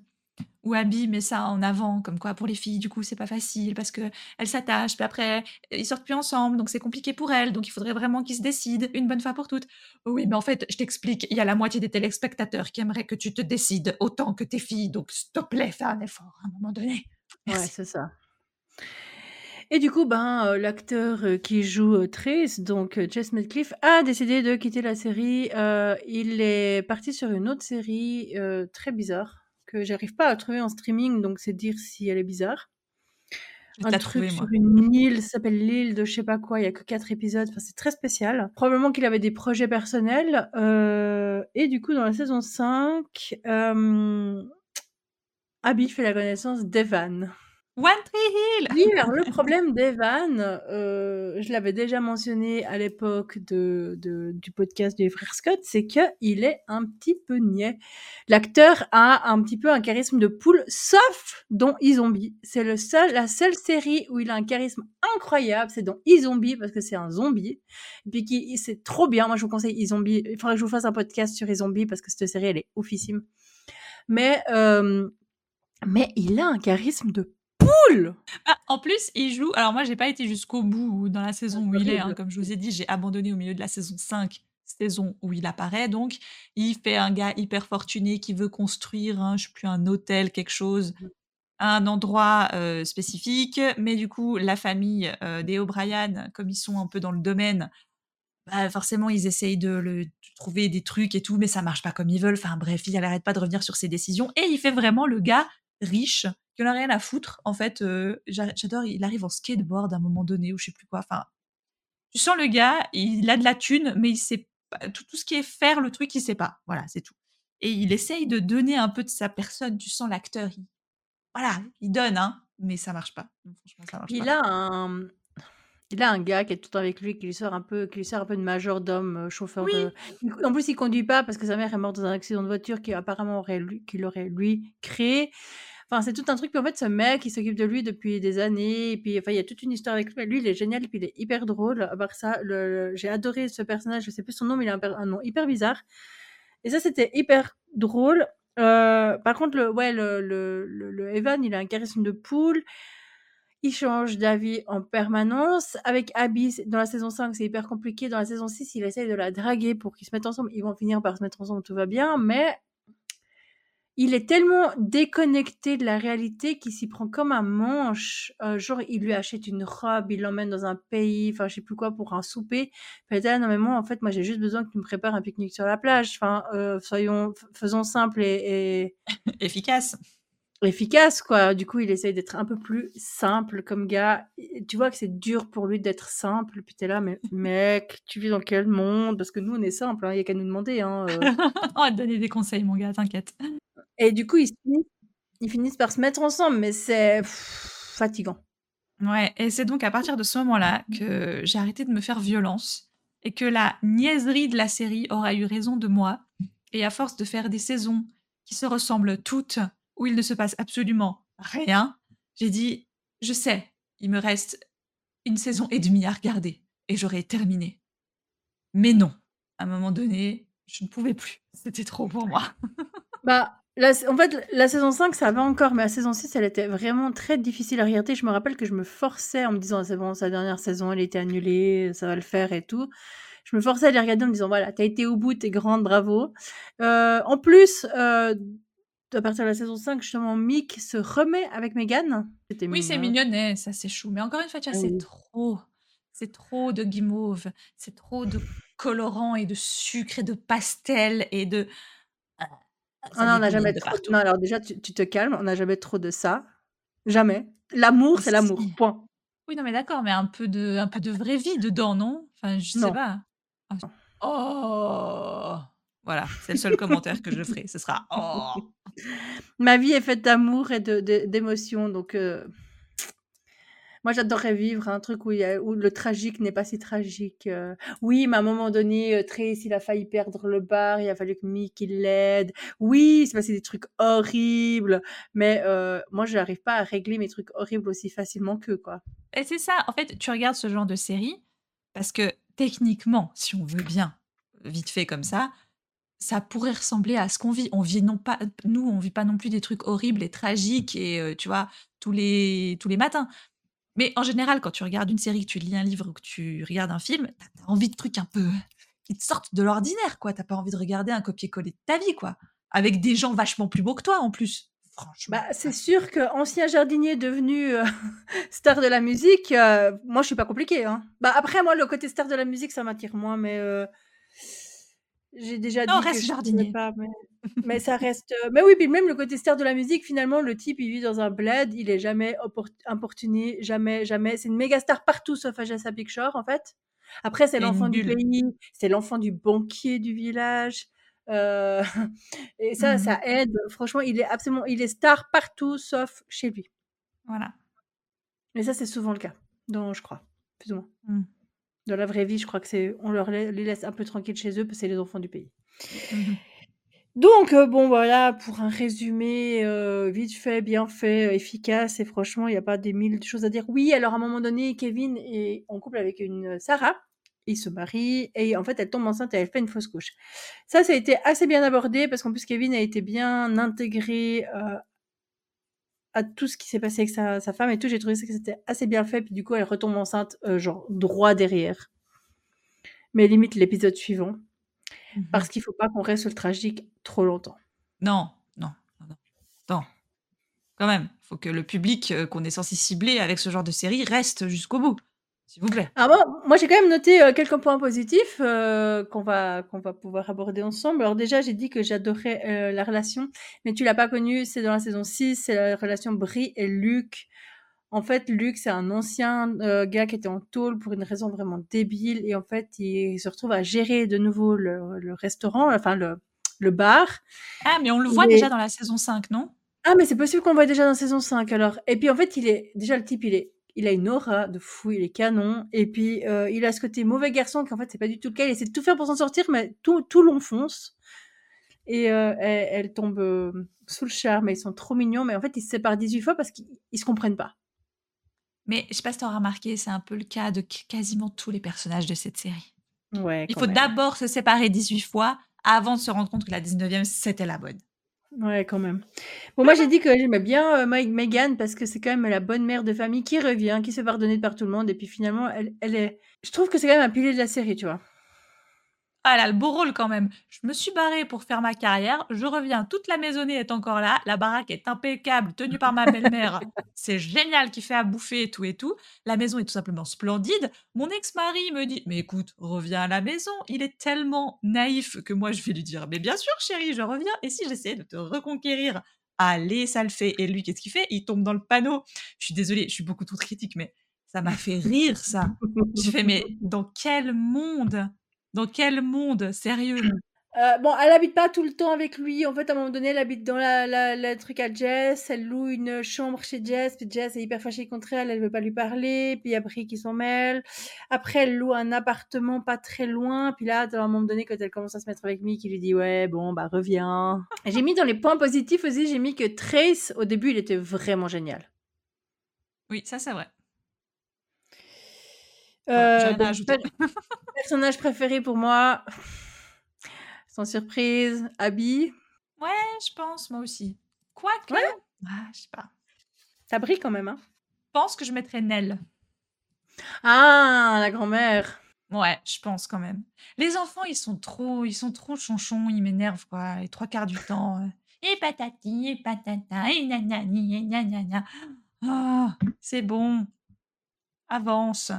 où Abby met ça en avant, comme quoi pour les filles, du coup, c'est pas facile parce que elles s'attachent, puis après, ils sortent plus ensemble, donc c'est compliqué pour elles, donc il faudrait vraiment qu'ils se décident une bonne fois pour toutes. Oui, mais en fait, je t'explique, il y a la moitié des téléspectateurs qui aimeraient que tu te décides autant que tes filles, donc s'il te plaît, fais un effort à un moment donné. Ouais, Merci. c'est ça. Et du coup, ben, euh, l'acteur euh, qui joue euh, Trace, donc euh, Jess Medcliffe, a décidé de quitter la série. Euh, il est parti sur une autre série euh, très bizarre que j'arrive pas à trouver en streaming, donc c'est dire si elle est bizarre. Je Un truc sur une île, ça s'appelle l'île de je sais pas quoi, il y a que quatre épisodes, enfin c'est très spécial. Probablement qu'il avait des projets personnels. euh, et du coup, dans la saison 5, euh, Abby fait la connaissance d'Evan. One Tree Hill Oui, alors le problème d'Evan, euh, je l'avais déjà mentionné à l'époque de, du podcast des frères Scott, c'est qu'il est un petit peu niais. L'acteur a un petit peu un charisme de poule, sauf dans E-Zombie. C'est la seule série où il a un charisme incroyable, c'est dans E-Zombie parce que c'est un zombie. Et puis c'est trop bien. Moi, je vous conseille E-Zombie. Il faudrait que je vous fasse un podcast sur E-Zombie parce que cette série, elle est oufissime. Mais, euh, mais il a un charisme de Ah, en plus, il joue. Alors, moi, j'ai pas été jusqu'au bout dans la saison où il est. hein. Comme je vous ai dit, j'ai abandonné au milieu de la saison 5, saison où il apparaît. Donc, il fait un gars hyper fortuné qui veut construire, un, je sais plus, un hôtel, quelque chose, à un endroit euh, spécifique. Mais du coup, la famille euh, des O'Brien, comme ils sont un peu dans le domaine, bah, forcément, ils essayent de, le, de trouver des trucs et tout, mais ça marche pas comme ils veulent. Enfin, bref, il n'arrête pas de revenir sur ses décisions. Et il fait vraiment le gars riche qui en a rien à foutre. En fait, euh, j'a- j'adore, il arrive en skateboard à un moment donné ou je sais plus quoi. Enfin, tu sens le gars, il a de la thune, mais il sait pas, tout, tout ce qui est faire le truc, il sait pas. Voilà, c'est tout. Et il essaye de donner un peu de sa personne. Tu sens l'acteur, il, voilà, il donne, hein, mais ça marche pas. Non, Franchement, ça marche Puis pas. il a un, il a un gars qui est tout le temps avec lui, qui lui sort un peu, qui lui sert un peu de majordome, euh, chauffeur Oui. de. Il- En plus, il conduit pas parce que sa mère est morte dans un accident de voiture qui apparemment aurait lui, qu'il aurait lui créé. Enfin, c'est tout un truc. Puis en fait, ce mec, il s'occupe de lui depuis des années. Et puis, enfin, il y a toute une histoire avec lui. Lui, il est génial. Et puis, il est hyper drôle. À part ça, le- le- j'ai adoré ce personnage. Je sais plus son nom, mais il a un, per- un nom hyper bizarre. Et ça, c'était hyper drôle. Euh, par contre, le, ouais, le, le, le, le Evan, il a un charisme de poule. Il change d'avis en permanence. Avec Abby, dans la saison 5, c'est hyper compliqué. Dans la saison 6, il essaye de la draguer pour qu'ils se mettent ensemble. Ils vont finir par se mettre ensemble, tout va bien. Mais il est tellement déconnecté de la réalité qu'il s'y prend comme un manche. Euh, genre, il lui achète une robe, il l'emmène dans un pays, enfin, je sais plus quoi, pour un souper. Puis là, non, mais moi, en fait, moi, j'ai juste besoin que tu me prépares un pique-nique sur la plage. Enfin, euh, soyons, faisons simple et- [LAUGHS] Efficace. Efficace, quoi. Du coup, il essaye d'être un peu plus simple comme gars. tu vois que c'est dur pour lui d'être simple. Puis t'es là, mais [LAUGHS] mec, tu vis dans quel monde? Parce que nous, on est simple, hein, il n'y a qu'à nous demander. Hein, euh. [LAUGHS] on va te donner des conseils, mon gars, t'inquiète. Et du coup, ils, ils finissent par se mettre ensemble, mais c'est fatigant. Ouais, et c'est donc à partir de ce moment-là que j'ai arrêté de me faire violence et que la niaiserie de la série aura eu raison de moi. Et à force de faire des saisons qui se ressemblent toutes, où il ne se passe absolument rien, j'ai dit, je sais, il me reste une saison et demie à regarder et j'aurai terminé. Mais non, à un moment donné, je ne pouvais plus. C'était trop pour moi. [LAUGHS] bah, en fait, la saison 5, ça va encore, mais la saison 6, elle était vraiment très difficile à regarder. Je me rappelle que je me forçais en me disant, c'est bon, sa dernière saison, elle était annulée, ça va le faire et tout. Je me forçais à les regarder en me disant, voilà, t'as été au bout, t'es grande, bravo. Euh, en plus, euh, à partir de la saison 5, justement, Mick se remet avec Megan. Oui, c'est mignonnet, ça c'est chou. Mais encore une fois, tu vois, c'est trop. C'est trop de guimauve, c'est trop de colorant et de sucre et de pastel et de. Ah, non, on n'a jamais trop. Non, alors déjà, tu, te calmes, on n'a jamais trop de ça. Jamais. L'amour, c'est l'amour. Point. Oui, non, mais d'accord, mais un peu de, un peu de vraie vie dedans, non? Enfin, je sais pas. Oh Voilà, c'est le seul commentaire que je ferai. Ce sera [LAUGHS] oh Ma vie est faite d'amour et d'émotions, de, donc euh, moi j'adorerais vivre un truc où, où le tragique n'est pas si tragique. Euh. Oui, mais à un moment donné, euh, Trace, il a failli perdre le bar, il a fallu que Mick l'aide. Oui, c'est passé des trucs horribles, mais moi je n'arrive pas à régler mes trucs horribles aussi facilement qu'eux, quoi. Et c'est ça, en fait, tu regardes ce genre de série parce que techniquement, si on veut bien, vite fait comme ça, ça pourrait ressembler à ce qu'on vit. On vit non pas, nous, on vit pas non plus des trucs horribles et tragiques et tu vois tous les tous les matins. Mais en général, quand tu regardes une série, que tu lis un livre ou que tu regardes un film, tu as envie de trucs un peu qui te sortent de l'ordinaire, quoi. T'as pas envie de regarder un copier-coller de ta vie, quoi. Avec des gens vachement plus beaux que toi, en plus. Franchement. Bah, c'est sûr que ancien jardinier devenu [LAUGHS] star de la musique, moi je suis pas compliqué. Hein. Bah après moi le côté star de la musique ça m'attire moins, mais j'ai déjà dit reste que jardinier. Pas, mais, [LAUGHS] ça reste. Mais oui, puis même le côté star de la musique, finalement le type il vit dans un bled, il est jamais importuné, jamais, jamais. C'est une méga star partout sauf à Jessa Picture en fait. Après c'est l'enfant du pays, c'est l'enfant du banquier du village. Euh, [LAUGHS] et ça, mmh ça aide. Franchement, il est absolument, il est star partout sauf chez lui. Voilà. Et ça, c'est souvent le cas, donc je crois, plus ou moins. Mmh. Dans la vraie vie, je crois que c'est, on leur les laisse un peu tranquilles chez eux parce que c'est les enfants du pays. Mmh [LAUGHS] donc, euh, bon, voilà, pour un résumé euh, vite fait, bien fait, efficace, et franchement, il n'y a pas des mille choses à dire. Oui, alors à un moment donné, Kevin est en couple avec une Sarah, il se marie et en fait elle tombe enceinte et elle fait une fausse couche. Ça, ça a été assez bien abordé parce qu'en plus Kevin a été bien intégré euh, à tout ce qui s'est passé avec sa, femme et tout. J'ai trouvé que c'était assez bien fait. Puis du coup, elle retombe enceinte, euh, genre droit derrière. Mais limite l'épisode suivant. Mmh parce qu'il faut pas qu'on reste sur le tragique trop longtemps. Non, non, non, non. Quand même, il faut que le public euh, qu'on est censé cibler avec ce genre de série reste jusqu'au bout s'il vous plaît. Ah moi, j'ai quand même noté euh, quelques points positifs euh, qu'on va, qu'on va pouvoir aborder ensemble. Alors déjà, j'ai dit que j'adorais euh, la relation, mais tu l'as pas connue, c'est dans la saison 6, c'est la relation Brie et Luc. En fait, Luc, c'est un ancien gars qui était en tôle pour une raison vraiment débile, et en fait, il se retrouve à gérer de nouveau le, restaurant, enfin le, le bar. Ah, mais on le voit déjà dans la saison 5, non? Ah, mais c'est possible qu'on le voit déjà dans la saison 5, alors. Et puis en fait, il est déjà le type, il est il a une aura de fou, il est canon. Et puis, euh, il a ce côté mauvais garçon qu'en fait, c'est pas du tout le cas. Il essaie de tout faire pour s'en sortir, mais tout, tout l'enfonce. Et euh, elle, tombe euh, sous le charme, et ils sont trop mignons. Mais en fait, ils se séparent 18 fois parce qu'ils se comprennent pas. Mais je sais pas si tu as remarqué, c'est un peu le cas de quasiment tous les personnages de cette série. Ouais, il faut d'abord se séparer 18 fois avant de se rendre compte que la 19e, c'était la bonne. Ouais, quand même. Bon, moi, j'ai dit que j'aimais bien, euh, Megan parce que c'est quand même la bonne mère de famille qui revient, qui se fait pardonner par tout le monde et puis finalement, elle elle est je trouve que c'est quand même un pilier de la série, tu vois? Ah, a le beau rôle quand même. Je me suis barrée pour faire ma carrière. Je reviens, toute la maisonnée est encore là. La baraque est impeccable, tenue par ma belle-mère. [LAUGHS] C'est génial, qui fait à bouffer et tout et tout. La maison est tout simplement splendide. Mon ex-mari me dit Mais écoute, reviens à la maison. Il est tellement naïf que moi, je vais lui dire Mais bien sûr, chérie, je reviens. Et si j'essaie de te reconquérir? Allez, ça le fait. Et lui, qu'est-ce qu'il fait? Il tombe dans le panneau. Je suis désolée, je suis beaucoup trop critique, mais ça m'a fait rire, ça. J'ai fait, mais dans quel monde? Dans quel monde Sérieux? Euh, bon, elle habite pas tout le temps avec lui. En fait, à un moment donné, elle habite dans la, la, truc à Jess. Elle loue une chambre chez Jess. Puis Jess est hyper fâchée contre elle. Elle veut pas lui parler. Puis après, qui s'en mêle. Après, elle loue un appartement pas très loin. Puis là, à un moment donné, quand elle commence à se mettre avec Mick, il lui dit Ouais, bon, bah, reviens. j'ai mis dans les points positifs aussi, j'ai mis que Trace, au début, il était vraiment génial. Oui, ça, c'est vrai. Euh, [LAUGHS] personnage préféré pour moi, sans surprise, Abby. Ouais, je pense, moi aussi. Quoique, ouais. ah, je sais pas. Ça brille quand même, hein. Je pense que je mettrais Nell. Ah, la grand-mère. Ouais, je pense quand même. Les enfants, ils sont trop, ils sont trop chonchons, ils m'énervent quoi. Les trois quarts du temps. Euh, et patati, et patata, et nanani, et nanana. Ah, c'est bon. Avance.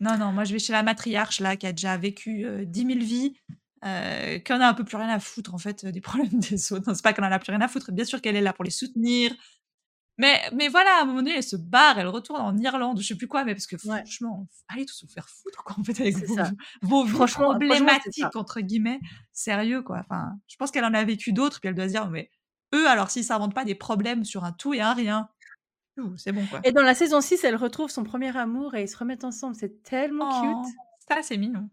Non, non, moi je vais chez la matriarche là, qui a déjà vécu dix 10 000 vies, euh, qui en a un peu plus rien à foutre en fait des [LAUGHS] problèmes des autres. Non, c'est pas qu'elle en a plus rien à foutre, bien sûr qu'elle est là pour les soutenir. Mais, mais voilà, à un moment donné, elle se barre, elle retourne en Irlande, je sais plus quoi, mais parce que franchement, allez tous vous faire foutre quoi, en fait, avec vos, [LAUGHS] vos franchement, problématiques, entre guillemets, sérieux quoi. Enfin, je pense qu'elle en a vécu d'autres, puis elle doit se dire, mais eux, alors s'ils s'inventent pas des problèmes sur un tout et un rien, c'est bon quoi. Et dans la saison 6, elle retrouve son premier amour et ils se remettent ensemble. C'est tellement oh, cute. Ça, c'est mignon.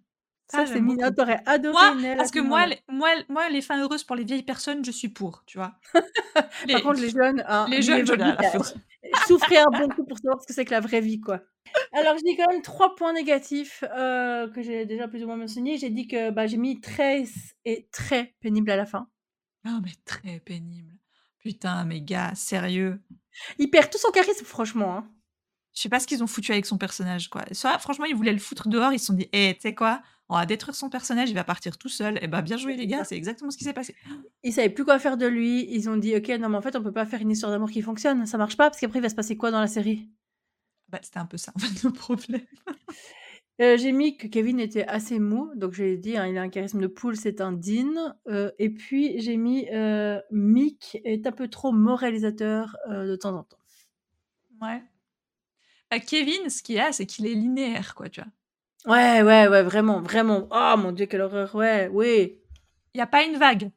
Ça, c'est mignon. T'aurais adoré moi, Parce que moi les, moi, moi, les fins heureuses pour les vieilles personnes, je suis pour, tu vois. [LAUGHS] Par contre, les jeunes, hein, les jeunes, je souffrir un bon coup pour savoir ce que c'est que la vraie vie, quoi. Alors, j'ai quand même trois points négatifs euh, que j'ai déjà plus ou moins mentionné. J'ai dit que bah, j'ai mis très et très pénible à la fin. Ah, mais très pénible. Putain, mes gars, sérieux. Il perd tout son charisme, franchement. Hein. Je sais pas ce qu'ils ont foutu avec son personnage, quoi. Soit, franchement, ils voulaient le foutre dehors, ils se sont dit, hé, eh, tu sais quoi, on va détruire son personnage, il va partir tout seul. Et eh bah, bien joué, les gars, c'est exactement ce qui s'est passé. Ils savaient plus quoi faire de lui, ils ont dit, ok, non, mais en fait, on peut pas faire une histoire d'amour qui fonctionne, ça marche pas, parce qu'après, il va se passer quoi dans la série? Bah, c'était un peu ça, [LAUGHS] en fait, le problème. Euh, j'ai mis que Kevin était assez mou, donc j'ai dit, hein, il a un charisme de poule, c'est un Dean. Euh, et puis j'ai mis euh, Mick est un peu trop moralisateur de temps en temps. Ouais. Bah, Kevin, ce qu'il a, c'est qu'il est linéaire, quoi, tu vois. Ouais, ouais, ouais, vraiment, vraiment. Oh mon dieu, quelle horreur, ouais, oui. Il n'y a pas une vague.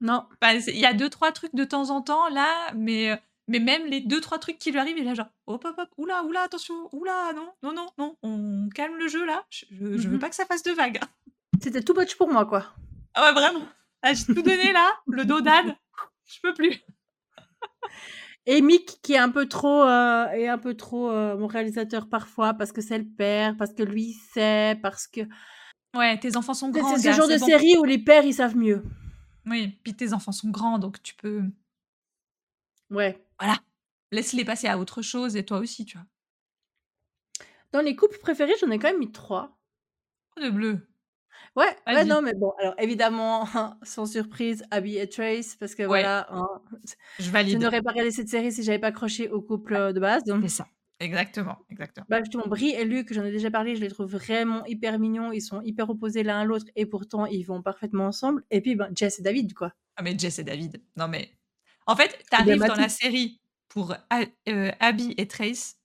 Non. Bah, il y a deux, trois trucs de temps en temps, là, mais mais même les deux, trois trucs qui lui arrivent, il est là genre, hop, hop, hop, oula, oula, attention, oula, non, non, non, non, on calme le jeu là, je, je, veux mmh pas que ça fasse de vagues. C'était tout much pour moi, quoi. Ah ouais, vraiment. Ah, j'ai tout donné là, le dos d'âne, je peux plus. [LAUGHS] Et Mick qui est un peu trop, euh, est un peu trop euh, mon réalisateur parfois parce que c'est le père, parce que lui sait, parce que. Ouais, tes enfants sont grands. C'est ce genre de série où les pères ils savent mieux. Oui, puis tes enfants sont grands donc tu peux. Ouais. Voilà. Laisse-les passer à autre chose et toi aussi, tu vois. Dans les couples préférés, j'en ai quand même mis trois. Oh, de bleu. Ouais, ouais, non, mais bon, alors évidemment, [LAUGHS] sans surprise, Abby et Trace, parce que voilà, hein, je valide. Je n'aurais pas regardé cette série si j'avais pas accroché au couple euh, de base. C'est ça. Exactement, exactement. Bah justement, Brie et Luc, j'en ai déjà parlé, je les trouve vraiment hyper mignons, ils sont hyper opposés l'un à l'autre et pourtant ils vont parfaitement ensemble. Et puis ben, Jess et David, quoi. Ah mais Jess et David, non mais en fait, tu arrives dans la série pour euh, Abby et Trace.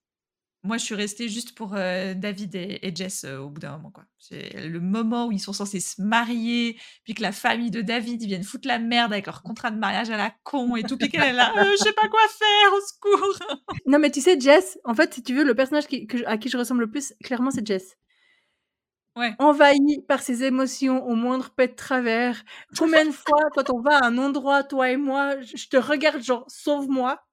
Moi, je suis restée juste pour euh, David et, Jess euh, au bout d'un moment. quoi. C'est le moment où ils sont censés se marier, puis que la famille de David ils viennent foutre la merde avec leur contrat de mariage à la con et tout, puis qu'elle est là, [LAUGHS] je sais pas quoi faire, au secours. non, mais tu sais, Jess, en fait, si tu veux, le personnage à qui je ressemble le plus, clairement, c'est Jess. Ouais. Envahi par ses émotions au moindre pet de travers. Combien de fois, quand on va à un endroit, toi et moi, je te regarde genre, sauve-moi?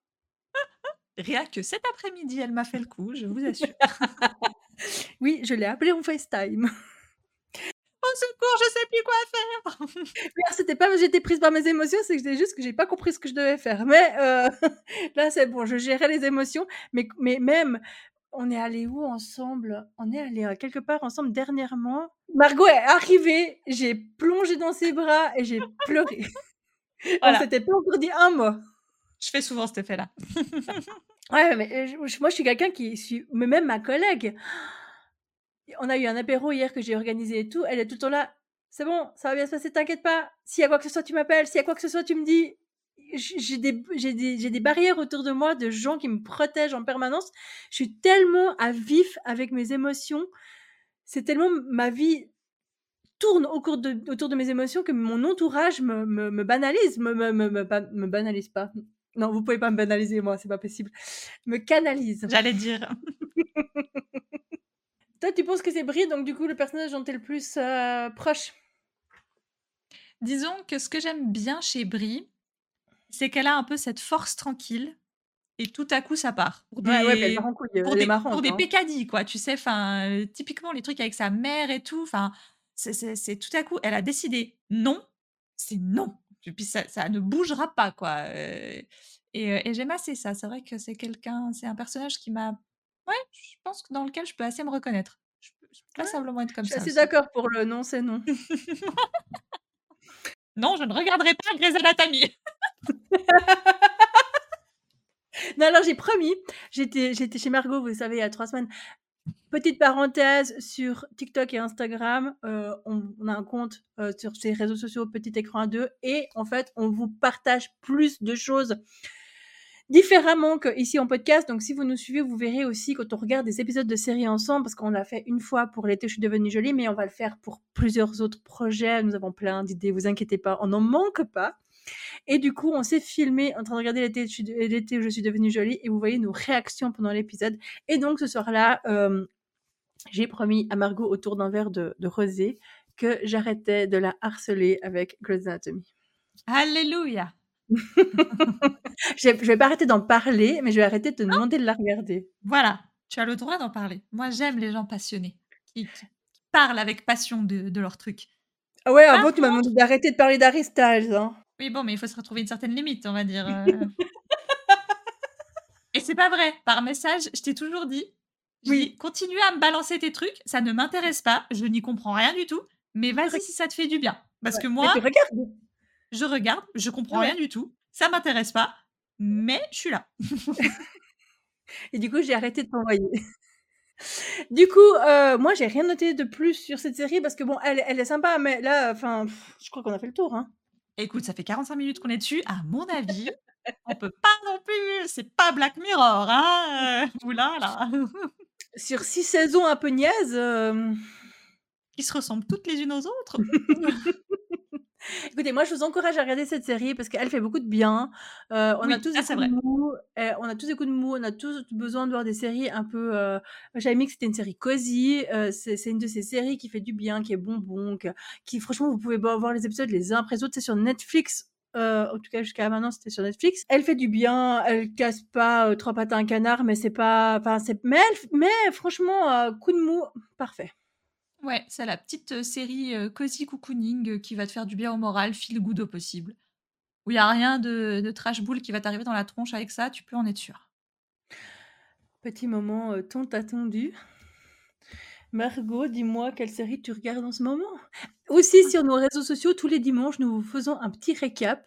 Rien que cet après-midi, elle m'a fait le coup, je vous assure. [LAUGHS] oui, je l'ai appelé en FaceTime. Au [LAUGHS] secours, je sais plus quoi faire. [LAUGHS] c'était pas j'étais prise par mes émotions, c'est que juste que j'ai pas compris ce que je devais faire. Mais euh, là, c'est bon, je gérais les émotions. Mais, mais même on est allé où ensemble? On est allé quelque part ensemble dernièrement. Margot est arrivée, j'ai plongé dans ses bras et j'ai pleuré. [LAUGHS] On s'était pas encore dit un mot. Je fais souvent cet effet-là. [LAUGHS] ouais, mais moi je suis quelqu'un qui suis, mais même ma collègue. On a eu un apéro hier que j'ai organisé et tout. Elle est tout le temps là. C'est bon, ça va bien se passer, t'inquiète pas. S'il y a quoi que ce soit, tu m'appelles. S'il y a quoi que ce soit, tu me dis. J'ai des, des, des, barrières autour de moi de gens qui me protègent en permanence. Je suis tellement à vif avec mes émotions. C'est tellement ma vie tourne au cours de, autour de mes émotions que mon entourage me, me, me banalise, me, me, me, me, banalise pas. Non, vous pouvez pas me banaliser, moi, c'est pas possible. Me canalise. J'allais dire. [LAUGHS] Toi, tu penses que c'est Brie, donc du coup, le personnage dont tu es le plus euh, proche? Disons que ce que j'aime bien chez Brie, c'est qu'elle a un peu cette force tranquille et tout à coup ça part pour des, ouais, pour des, pour des pécadilles quoi tu sais enfin euh, typiquement les trucs avec sa mère et tout enfin c'est tout à coup elle a décidé non c'est non et puis ça, ça, ne bougera pas quoi euh, et, et j'aime assez ça c'est vrai que c'est quelqu'un c'est un personnage qui m'a ouais je pense que dans lequel je peux assez me reconnaître. Je peux, pas simplement être comme ça je suis d'accord pour le non c'est non. [LAUGHS] Non je ne regarderai pas Grey's Anatomy [LAUGHS] non, alors j'ai promis, j'étais, chez Margot, vous savez, il y a trois semaines. Petite parenthèse sur TikTok et Instagram, euh, on, a un compte euh, sur ces réseaux sociaux Petit Écran 2 et en fait, on vous partage plus de choses différemment qu'ici en podcast. Donc, si vous nous suivez, vous verrez aussi quand on regarde des épisodes de séries ensemble, parce qu'on l'a fait une fois pour l'été, je suis devenue jolie, mais on va le faire pour plusieurs autres projets. Nous avons plein d'idées, vous inquiétez pas, on n'en manque pas. Et du coup, on s'est filmé en train de regarder l'été, où je suis devenue jolie et vous voyez nos réactions pendant l'épisode. Et donc, ce soir-là, euh, j'ai promis à Margot autour d'un verre de, rosé que j'arrêtais de la harceler avec Grey's Anatomy. Alléluia [LAUGHS] Je vais pas arrêter d'en parler, mais je vais arrêter de te demander de la regarder. Voilà, tu as le droit d'en parler. Moi, j'aime les gens passionnés, qui, parlent avec passion de, leur truc. Ah ouais, avant, tu m'as demandé d'arrêter de parler d'Harry Hein. Oui, bon, mais il faut se retrouver une certaine limite, on va dire. Euh. [LAUGHS] Et c'est pas vrai. Par message, je t'ai toujours dit, oui, continue à me balancer tes trucs, ça ne m'intéresse pas, je n'y comprends rien du tout, mais vas-y si ça te fait du bien. Parce que moi, je regarde, je comprends rien du tout, ça m'intéresse pas, mais je suis là. [LAUGHS] Et du coup, j'ai arrêté de t'envoyer. [LAUGHS] Du coup, euh, moi, j'ai rien noté de plus sur cette série parce que bon, elle, elle est sympa, mais là, enfin, je crois qu'on a fait le tour. Hein. Écoute, ça fait 45 minutes qu'on est dessus. À mon avis, on peut pas non plus. C'est pas Black Mirror, hein euh, Oula là. Sur six saisons un peu niaises. Euh, Qui se ressemblent toutes les unes aux autres. [LAUGHS] Écoutez, moi, je vous encourage à regarder cette série parce qu'elle fait beaucoup de bien. Euh, on, a tous des coups de mou, eh, on a tous des coups de mou, on a tous besoin de voir des séries un peu. Euh, J'avais mis que c'était une série cosy. Euh, c'est une de ces séries qui fait du bien, qui est bonbon, qui, franchement, vous pouvez voir les épisodes les uns après les autres. C'est sur Netflix. en tout cas, jusqu'à maintenant, c'était sur Netflix. Elle fait du bien, elle casse pas trois pattes à un canard, mais c'est pas. Enfin, c'est. Mais, mais franchement, coup de mou, parfait. Ouais, c'est la petite, série, cosy cocooning, qui va te faire du bien au moral, feel good au possible. Où il y a rien de de trash boule qui va t'arriver dans la tronche avec ça, tu peux en être sûr. Petit moment, euh, tant attendu. Margot, dis-moi quelle série tu regardes en ce moment? Aussi sur nos réseaux sociaux, tous les dimanches, nous vous faisons un petit récap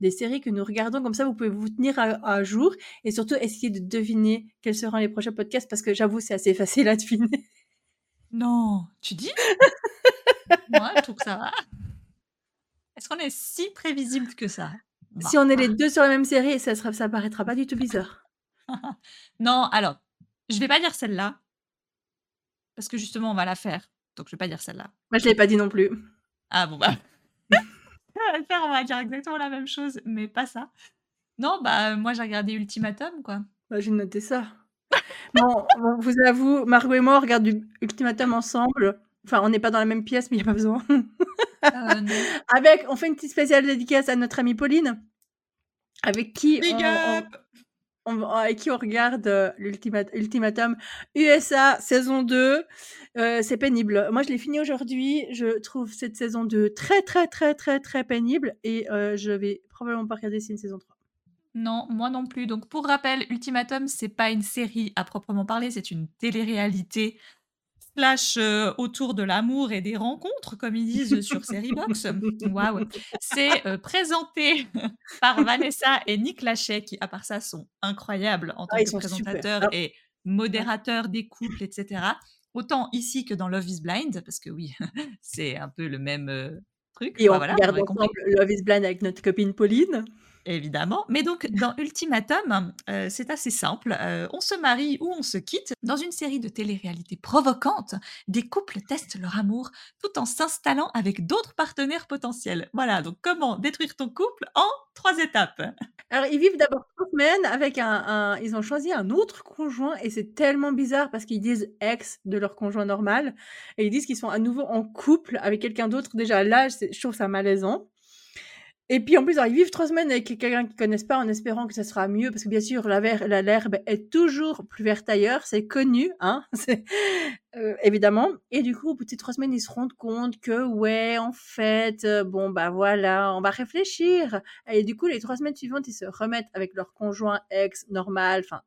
des séries que nous regardons. Comme ça, vous pouvez vous tenir à jour et surtout essayer de deviner quels seront les prochains podcasts parce que j'avoue, c'est assez [LAUGHS] facile à deviner. Non, tu dis? Moi, je trouve que ça va. Est-ce qu'on est si prévisible que ça? Si on est les deux sur la même série, ça ça paraîtra pas du tout bizarre. [LAUGHS] non, alors, je vais pas dire celle-là. Parce que justement, on va la faire. Donc, je vais pas dire celle-là. Moi, je l'ai pas dit non plus. Ah bon, bah. [LAUGHS] on va le faire, on va dire exactement la même chose, mais pas ça. Non, bah, moi, j'ai regardé Ultimatum, quoi. Bah, j'ai noté ça. Bon, vous avoue, Margot et moi, on regarde du Ultimatum ensemble. Enfin, on n'est pas dans la même pièce, mais il n'y a pas besoin. Euh, avec, on fait une petite spéciale dédicace à notre amie Pauline, avec qui on, avec qui on regarde euh, l'Ultimatum USA saison 2. Euh, c'est pénible. Moi, je l'ai fini aujourd'hui. Je trouve cette saison 2 très, très, très, très, très pénible et je vais probablement pas regarder si une saison 3. Non, moi non plus. Donc pour rappel, Ultimatum, c'est pas une série à proprement parler, c'est une télé-réalité slash euh, autour de l'amour et des rencontres, comme ils disent sur Seriebox. [LAUGHS] Waouh. C'est euh, présenté [LAUGHS] par Vanessa et Nick Lachey, qui à part ça sont incroyables en tant ah, que présentateurs ah. et modérateurs des couples, etc. Autant ici que dans Love is Blind, parce que oui, [LAUGHS] c'est un peu le même euh, truc. Et on regarde ensemble Love is Blind avec notre copine Pauline. Évidemment. Mais donc, dans Ultimatum, euh, c'est assez simple. Euh, on se marie ou on se quitte. Dans une série de télé-réalité provocantes, des couples testent leur amour tout en s'installant avec d'autres partenaires potentiels. Voilà, donc comment détruire ton couple en trois étapes? Alors, ils vivent d'abord trois semaines avec un, Ils ont choisi un autre conjoint et c'est tellement bizarre parce qu'ils disent ex de leur conjoint normal et ils disent qu'ils sont à nouveau en couple avec quelqu'un d'autre. Déjà, là, je trouve ça malaisant. Et puis en plus, ils vivent trois semaines avec quelqu'un qu'ils connaissent pas en espérant que ça sera mieux, parce que bien sûr, l'herbe est toujours plus verte ailleurs, c'est connu, hein, [LAUGHS] euh, évidemment. Et du coup, au bout de trois semaines, ils se rendent compte que, ouais, en fait, euh, bon, bah voilà, on va réfléchir. Et du coup, les trois semaines suivantes, ils se remettent avec leur conjoint ex normal, enfin,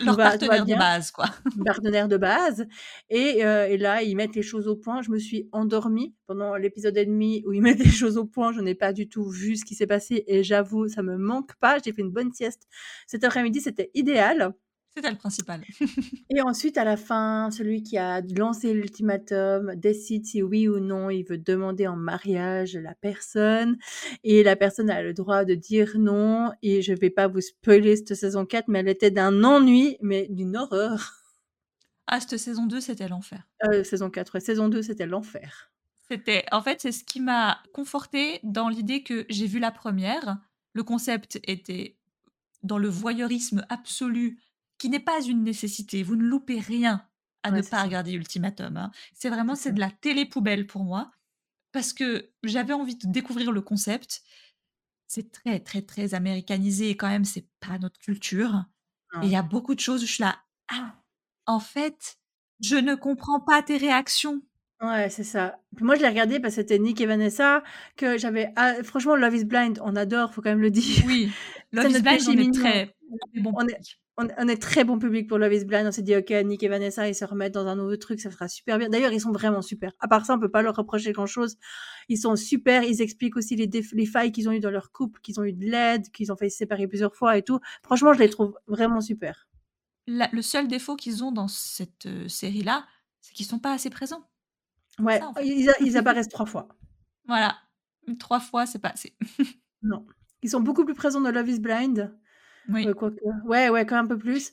[LAUGHS] leur partenaire de base, quoi. partenaire de base. Et, euh, et, là, ils mettent les choses au point. Je me suis endormie pendant l'épisode et demi où ils [LAUGHS] mettent les choses au point. Je n'ai pas du tout vu ce qui s'est passé et j'avoue, ça me manque pas. J'ai fait une bonne sieste cet après-midi, c'était idéal. C'était le principal. [LAUGHS] et ensuite, à la fin, celui qui a lancé l'ultimatum décide si oui ou non il veut demander en mariage la personne. Et la personne a le droit de dire non. Et je vais pas vous spoiler cette saison 4, mais elle était d'un ennui, mais d'une horreur. Ah, cette saison 2, c'était l'enfer. Euh, saison 4, saison 2, c'était l'enfer. C'était, en fait, c'est ce qui m'a conforté dans l'idée que j'ai vu la première. Le concept était dans le voyeurisme absolu qui n'est pas une nécessité. Vous ne loupez rien à ne pas regarder Ultimatum. Hein. C'est vraiment c'est de la télé poubelle pour moi parce que j'avais envie de découvrir le concept. C'est très très très américanisé et quand même c'est pas notre culture. Et il y a beaucoup de choses où je suis là. Ah, en fait, je ne comprends pas tes réactions. Ouais, c'est ça. moi, je l'ai regardé parce que c'était Nick et Vanessa, que j'avais. Ah, franchement, Love is Blind, on adore, faut quand même le dire. Oui, [LAUGHS] Love is Blind, on est très. On est, on, est très bon public pour Love is Blind. On s'est dit, ok, Nick et Vanessa, ils se remettent dans un nouveau truc, ça fera super bien. D'ailleurs, ils sont vraiment super. À part ça, on peut pas leur reprocher grand chose. Ils sont super. Ils expliquent aussi les, les failles qu'ils ont eu dans leur couple, qu'ils ont eu de l'aide, qu'ils ont fait se séparer plusieurs fois et tout. Franchement, je les trouve vraiment super. le seul défaut qu'ils ont dans cette euh, série-là, c'est qu'ils sont pas assez présents. Ouais, ils, ils apparaissent trois fois. Voilà. Trois fois, c'est pas assez. [LAUGHS] non. Ils sont beaucoup plus présents dans Love is Blind. Oui. Ouais, ouais, quand même un peu plus.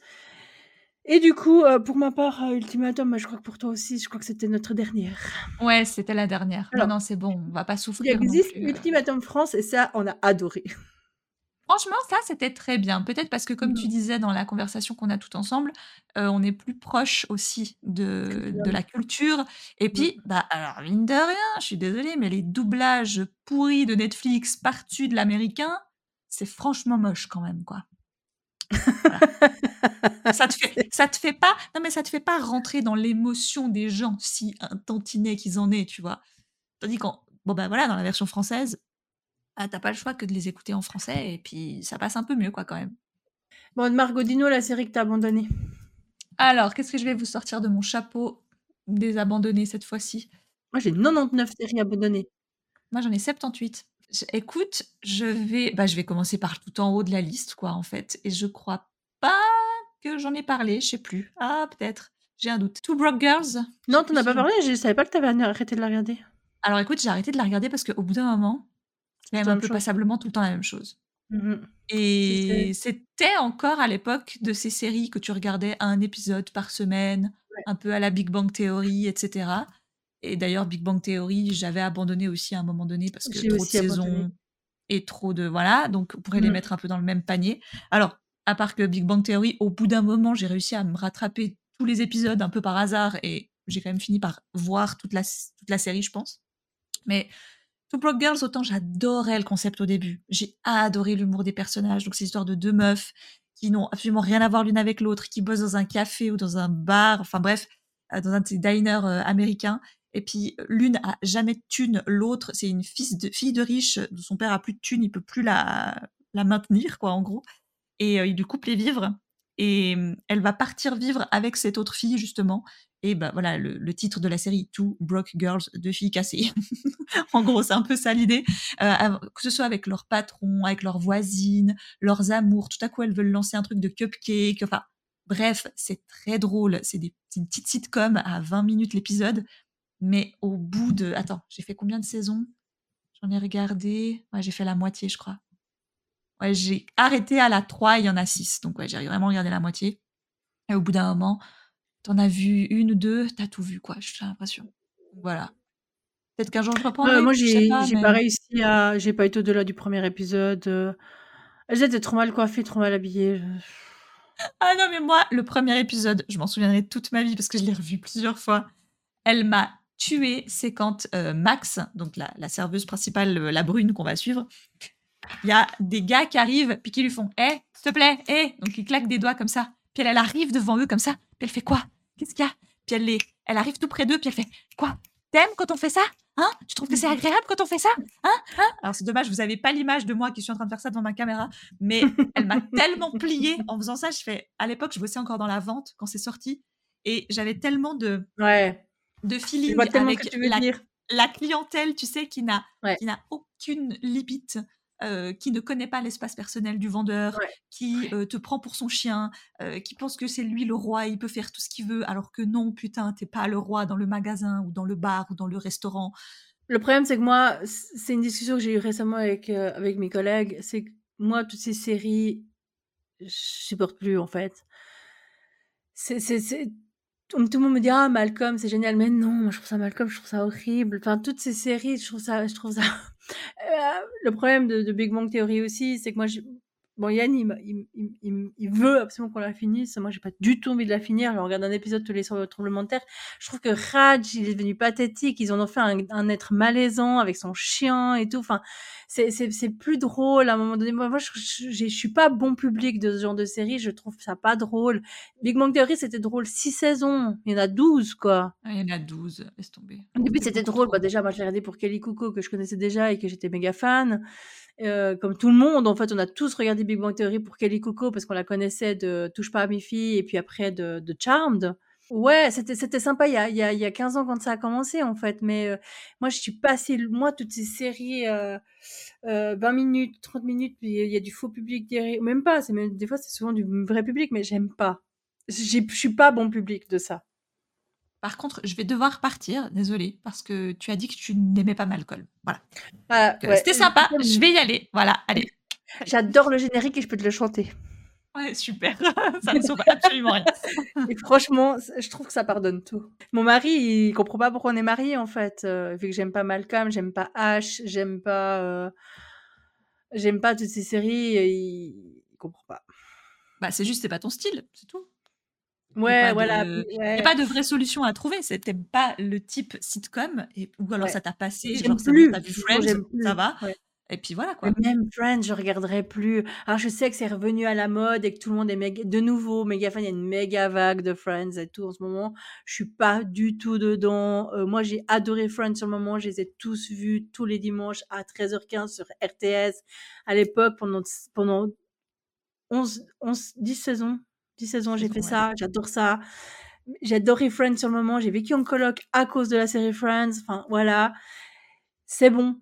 Et du coup, euh, pour ma part, euh, Ultimatum, bah, je crois que pour toi aussi, je crois que c'était notre dernière. Ouais, c'était la dernière. non, non, c'est bon, on va pas souffrir. Il existe euh. Ultimatum France et ça, on a adoré. Franchement, ça, c'était très bien. Peut-être parce que, comme tu mmh. disais dans la conversation qu'on a tout ensemble, on est plus proche aussi de, de la culture. Et puis, mmh. bah, alors, mine de rien, je suis désolée, mais les doublages pourris de Netflix partout de l'américain, c'est franchement moche quand même, quoi ça te fait, [LAUGHS] ça te fait pas, non mais ça te fait pas rentrer dans l'émotion des gens si un tantinet qu'ils en aient, tu vois. Tandis qu'en, bon ben voilà, dans la version française, ah, t'as pas le choix que de les écouter en français et puis ça passe un peu mieux quoi quand même. Bon, Margot, dis la série que t'as abandonnée. Alors, qu'est-ce que je vais vous sortir de mon chapeau des abandonnés cette fois-ci? Moi, j'ai 99 séries abandonnées. Moi, j'en ai 78 écoute, je vais, bah, je vais commencer par tout en haut de la liste, quoi, en fait. Et je crois pas que j'en ai parlé, je sais plus. Ah, peut-être. J'ai un doute. Two Broke Girls. Non, t'en as pas parlé. Je savais pas que t'avais arrêté de la regarder. Alors, écoute, j'ai arrêté de la regarder parce qu'au bout d'un moment, c'est même un peu passablement tout le temps la même chose. Mmh Et c'était encore à l'époque de ces séries que tu regardais un épisode par semaine, un peu à la Big Bang Theory, etc. Et d'ailleurs, Big Bang Theory, j'avais abandonné aussi à un moment donné parce que trop de saisons et trop de. Voilà, donc on pourrait les mmh. mettre un peu dans le même panier. Alors, à part que Big Bang Theory, au bout d'un moment, j'ai réussi à me rattraper tous les épisodes un peu par hasard et j'ai quand même fini par voir toute la, toute la série, je pense. Mais Two Broke Girls, autant j'adorais le concept au début. J'ai adoré l'humour des personnages. Donc, c'est l'histoire de deux meufs qui n'ont absolument rien à voir l'une avec l'autre, qui bossent dans un café ou dans un bar, enfin bref, euh, dans un diners euh, américains et puis l'une a jamais de thune, l'autre c'est une fille de, riche, dont son père a plus de thune, il peut plus la, maintenir quoi en gros. Et il lui coupe les vivres et elle va partir vivre avec cette autre fille justement. Et ben voilà le, titre de la série Two Broke Girls, deux filles cassées. [LAUGHS] en gros c'est un peu ça l'idée. Euh, que ce soit avec leur patron, avec leurs voisines, leurs amours, tout à coup elles veulent lancer un truc de cupcake. Enfin bref c'est très drôle. C'est une petite sitcom à 20 minutes l'épisode mais au bout de. Attends, j'ai fait combien de saisons? J'en ai regardé. Ouais, j'ai fait la moitié, je crois. Ouais, j'ai arrêté à la 3, il y en a 6. Donc ouais, j'ai vraiment regardé la moitié. Et au bout d'un moment, t'en as vu une ou deux, t'as tout vu, quoi, j'ai l'impression. Voilà. Peut-être qu'un jour je reprendrai. moi, j'ai pas, pas réussi à. J'ai pas été au-delà du premier épisode. Euh. Elles étaient trop mal coiffées, trop mal habillées. [LAUGHS] Ah non, mais moi, le premier épisode, je m'en souviendrai toute ma vie parce que je l'ai revu plusieurs fois. Elle m'a tué. C'est quand euh, Max, donc la, la serveuse principale, euh, la brune qu'on va suivre, il y a des gars qui arrivent puis qui lui font Eh, s'il te plaît, eh Donc ils claquent des doigts comme ça. Puis elle, arrive devant eux comme ça. Puis elle fait quoi? Qu'est-ce qu'il y a? Puis elle, les, elle arrive tout près d'eux. Puis elle fait Quoi? T'aimes quand on fait ça? Hein? Tu trouves que c'est agréable quand on fait ça? Hein, hein? Alors c'est dommage, vous n'avez pas l'image de moi qui suis en train de faire ça devant ma caméra, mais [LAUGHS] elle m'a tellement pliée en faisant ça. Je fais, à l'époque, je bossais encore dans la vente quand c'est sorti, et j'avais tellement de ouais. De feeling avec la, la, clientèle, tu sais, qui n'a n'a aucune limite. Euh, qui ne connaît pas l'espace personnel du vendeur, qui euh, te prend pour son chien, euh, qui pense que c'est lui le roi, il peut faire tout ce qu'il veut, alors que non, putain, t'es pas le roi dans le magasin ou dans le bar ou dans le restaurant. Le problème, c'est que moi, c'est une discussion que j'ai eue récemment avec, avec mes collègues, c'est que moi, toutes ces séries, je supporte plus, en fait. C'est, tout le monde me dit ah Malcolm c'est génial. Mais non moi je trouve ça Malcolm je trouve ça horrible. Enfin toutes ces séries je trouve ça je trouve ça [LAUGHS] euh, le problème de, de, Big Bang Theory aussi c'est que moi Bon, Yann, il, il, il, veut absolument qu'on la finisse. Moi, j'ai pas du tout envie de la finir. Je regarde un épisode tous les soirs tremblement de terre. Je trouve que Raj, il est devenu pathétique. Ils en ont fait un, être malaisant avec son chien et tout. Enfin, c'est, c'est, c'est plus drôle à un moment donné. Moi, je, je, suis pas bon public de ce genre de série. Je trouve ça pas drôle. Big Bang Theory, c'était drôle six saisons. Il y en a douze, quoi. Ah, il y en a douze. Laisse tomber. Au début, c'était drôle. Bah, déjà, moi, j'ai regardé pour Kelly Coco, que je connaissais déjà et que j'étais méga fan. Euh, comme tout le monde, en fait, on a tous regardé Big Bang Theory pour Kelly Coco parce qu'on la connaissait de Touche pas à mes filles et puis après de, Charmed. Ouais, c'était, c'était sympa il y, a, il, y a, il y a 15 ans quand ça a commencé en fait, mais euh, moi je suis passée, moi toutes ces séries, euh, 20 euh, minutes, 30 minutes, puis il y a du faux public derrière, même pas, c'est des fois c'est souvent du vrai public, mais j'aime pas. Je suis pas bon public de ça. Par contre, je vais devoir partir, désolée, parce que tu as dit que tu n'aimais pas Malcolm. Voilà. Ah, c'était sympa, je vais y aller. Voilà, allez. [LAUGHS] J'adore le générique et je peux te le chanter. Ouais, super. [LAUGHS] ça ne sauve absolument rien. [LAUGHS] et franchement, je trouve que ça pardonne tout. Mon mari, il comprend pas pourquoi on est mariés, en fait. Euh, vu que j'aime pas Malcolm, j'aime pas H, j'aime pas. Euh, j'aime pas toutes ces séries, il... il comprend pas. Bah, c'est juste, c'est pas ton style, c'est tout. Ouais, voilà. Il n'y a pas de vraie solution à trouver. C'était pas le type sitcom, et, ou alors ça t'a passé, genre plus. ça, vu Friends, ça va. Et puis voilà quoi. même Friends, je regarderai plus. Alors je sais que c'est revenu à la mode et que tout le monde est méga, de nouveau méga fan. Il y a une méga vague de Friends et tout en ce moment. Je suis pas du tout dedans. Euh, moi j'ai adoré Friends sur le moment. Je les ai tous vus tous les dimanches à 13h15 sur RTS. À l'époque, pendant, pendant 11, 11, 10 saisons, 10 saisons, j'ai fait ça, j'adore ça. J'ai adoré Friends sur le moment, j'ai vécu en coloc à cause de la série Friends. Enfin, voilà. C'est bon.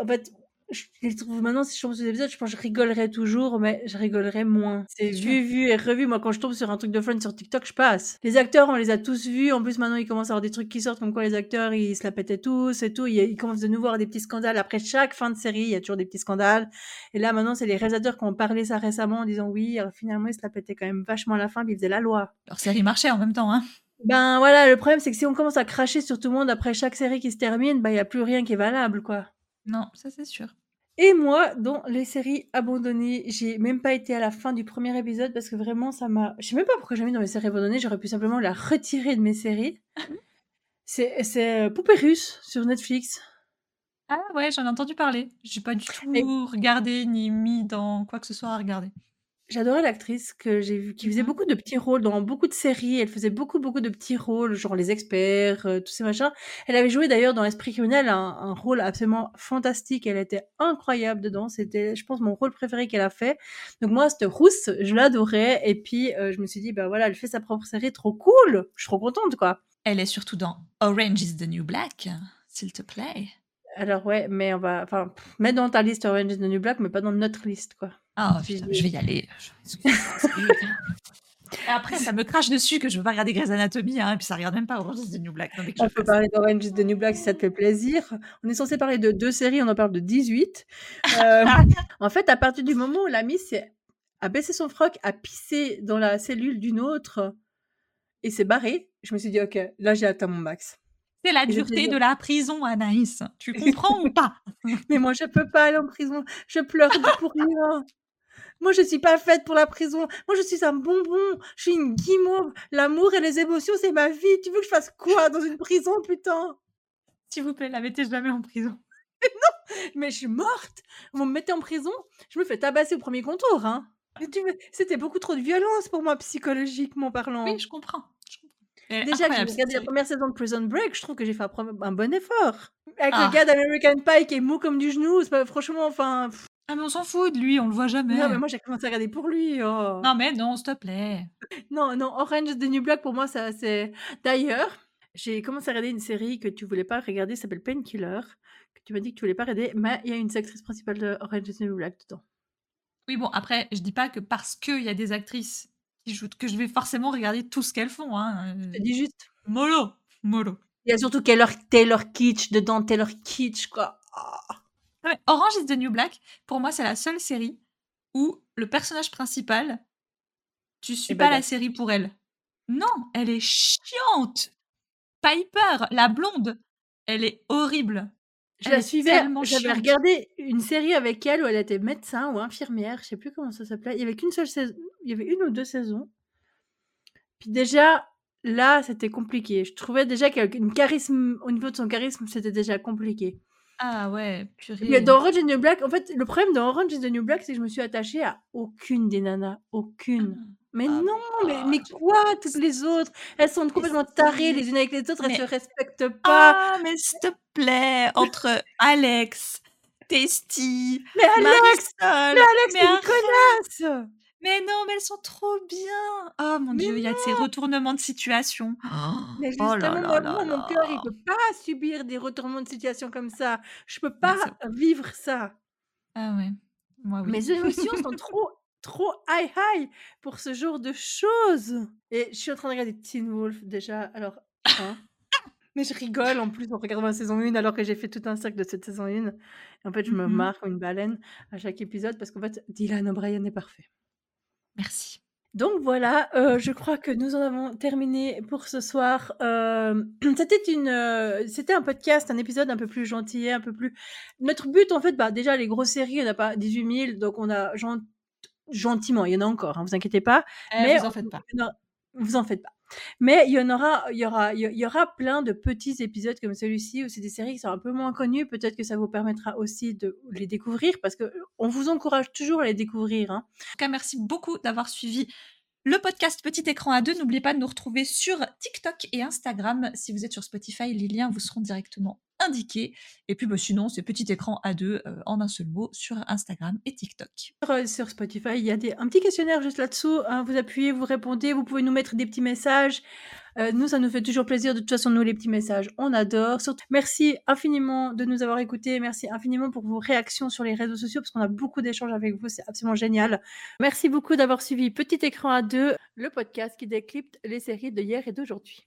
En fait, je les trouve maintenant, si je tombe sur des épisodes, je pense que je rigolerais toujours, mais je rigolerais moins. C'est vu, vu et revu. Moi, quand je tombe sur un truc de Friends sur TikTok, je passe. Les acteurs, on les a tous vus. En plus, maintenant, il commence à avoir des trucs qui sortent, comme quoi les acteurs, ils se la pétaient tous et tout. Ils, commencent de nouveau à avoir des petits scandales. Après chaque fin de série, il y a toujours des petits scandales. Et là, maintenant, c'est les réalisateurs qui ont parlé ça récemment en disant oui, alors, finalement, ils se la pétaient quand même vachement à la fin, puis ils faisaient la loi. Leur série marchait en même temps, hein. Ben voilà, le problème c'est que si on commence à cracher sur tout le monde après chaque série qui se termine, ben il y a plus rien qui est valable quoi. Non, ça c'est sûr. Et moi, dans les séries abandonnées, j'ai même pas été à la fin du premier épisode parce que vraiment, ça m'a. Je sais même pas pourquoi j'ai mis dans les séries abandonnées. J'aurais pu simplement la retirer de mes séries. [LAUGHS] c'est c'est euh, Poupée russe sur Netflix. Ah ouais, j'en ai entendu parler. J'ai pas du tout regardé ni mis dans quoi que ce soit à regarder. J'adorais l'actrice que j'ai vue, qui faisait mmh beaucoup de petits rôles dans beaucoup de séries. Elle faisait beaucoup, beaucoup de petits rôles, genre Les Experts, euh, tous ces machins. Elle avait joué d'ailleurs dans Esprit criminel un, rôle absolument fantastique. Elle était incroyable dedans. C'était, je pense, mon rôle préféré qu'elle a fait. Donc moi, cette rousse, je l'adorais. Et puis, euh, je me suis dit, ben voilà, elle fait sa propre série, trop cool. Je suis trop contente, quoi. Elle est surtout dans Orange is the New Black, s'il te plaît. Alors ouais, mais on va, enfin, mettre dans ta liste Orange is the New Black, mais pas dans notre liste, quoi. Ah, je vais y aller. Et après, ça me crache dessus que je veux pas regarder Grey's Anatomy, hein, et puis ça regarde même pas Orange is the New Black. on peut parler d'Orange is the New Black si ça te fait plaisir. On est censé parler de deux séries, on en parle de 18. Euh, [LAUGHS] en fait, à partir du moment où la Miss a baissé son froc, a pissé dans la cellule d'une autre et s'est barrée, je me suis dit, ok, là j'ai atteint mon max. C'est la dureté de la prison, Anaïs. Tu comprends ou pas? [LAUGHS] Mais moi, je peux pas aller en prison. Je pleure [LAUGHS] pour rien. Moi, je suis pas faite pour la prison. Moi, je suis un bonbon. Je suis une guimauve. L'amour et les émotions, c'est ma vie. Tu veux que je fasse quoi dans une prison, putain? S'il vous plaît, la mettez jamais en prison. [LAUGHS] non, mais je suis morte. Vous me mettez en prison, je me fais tabasser au premier contour. Hein. C'était beaucoup trop de violence pour moi, psychologiquement parlant. Oui, je comprends. Déjà que j'ai regardé la première saison de Prison Break, je trouve que j'ai fait un, bon effort. Avec le ah. gars d'American Pie qui est mou comme du genou, c'est pas franchement, enfin. Ah mais on s'en fout de lui, on le voit jamais. Non mais moi j'ai commencé à regarder pour lui. Oh. Non mais non, s'il te plaît. [LAUGHS] Non non, Orange is the New Black pour moi ça c'est. D'ailleurs, j'ai commencé à regarder une série que tu voulais pas regarder, s'appelle Painkiller, que tu m'as dit que tu voulais pas regarder, mais il y a une actrice principale de Orange is the New Black dedans. Oui bon après je dis pas que parce qu'il y a des actrices qui jouent que je vais forcément regarder tout ce qu'elles font. Hein. Je dis juste. Molo, molo. Il y a surtout Taylor, Taylor Kitsch dedans, Taylor Kitsch quoi. Oh. Orange is the New Black, pour moi, c'est la seule série où le personnage principal, tu suis pas la série pour elle. Non, elle est chiante. Piper, la blonde, elle est horrible. Je la suivais, j'avais regardé une série avec elle où elle était médecin ou infirmière, je sais plus comment ça s'appelait. Il y avait qu'une seule saison, il y avait une ou deux saisons. Puis déjà, là, c'était compliqué. Je trouvais déjà qu'une charisme, au niveau de son charisme, c'était déjà compliqué. Ah ouais, purée. Dans Orange is the New Black, en fait, le problème dans Orange is the New Black, c'est que je me suis attachée à aucune des nanas. Aucune. Ah. Mais ah, non, mais, mais, quoi, toutes les autres? Elles sont complètement tarées les unes avec les autres, elles se respectent pas. Ah, mais s'il te plaît, [LAUGHS] entre Alex, Testy, mais Alex, mais Alex, mais une connasse mais non, mais elles sont trop bien. Oh mon dieu, il y a ces retournements de situation. [GASPS] mais justement, oh moi, mon cœur, il peut pas subir des retournements de situation comme ça. Je peux pas vivre ça. Ah ouais. Moi, oui. Mes émotions sont trop, trop high high pour ce genre de choses. Et je suis en train de regarder Teen Wolf déjà. Alors, hein? mais je rigole en plus en regardant la saison 1 alors que j'ai fait tout un cercle de cette saison 1. Et en fait, je me mmh marre comme une baleine à chaque épisode parce qu'en fait, Dylan O'Brien est parfait. Merci. Donc voilà, euh, je crois que nous en avons terminé pour ce soir. Euh, [CLEARS THROAT] c'était une, euh, c'était un podcast, un épisode un peu plus gentil, un peu plus. Notre but, en fait, bah déjà les grosses séries, il n'y en a pas 18 000, donc on a gentiment, il y en a encore, hein, vous inquiétez pas. Eh, mais vous en faites pas. vous en faites pas. Mais il y en aura, il y aura, il y aura plein de petits épisodes comme celui-ci où c'est des séries qui sont un peu moins connues. Peut-être que ça vous permettra aussi de les découvrir parce que on vous encourage toujours à les découvrir. Hein. En tout cas, merci beaucoup d'avoir suivi le podcast Petit Écran à deux. N'oubliez pas de nous retrouver sur TikTok et Instagram. Si vous êtes sur Spotify, les liens vous seront directement Et puis bah, sinon, c'est Petit Écran à deux euh, en un seul mot sur Instagram et TikTok. Sur, euh, Spotify, il y a un petit questionnaire juste là-dessous. Hein. vous appuyez, vous répondez, vous pouvez nous mettre des petits messages. Euh, nous, ça nous fait toujours plaisir. De toute façon, nous, les petits messages, on adore. Merci infiniment de nous avoir écoutés. Merci infiniment pour vos réactions sur les réseaux sociaux parce qu'on a beaucoup d'échanges avec vous. C'est absolument génial. Merci beaucoup d'avoir suivi Petit Écran à deux, le podcast qui décrypte les séries de hier et d'aujourd'hui.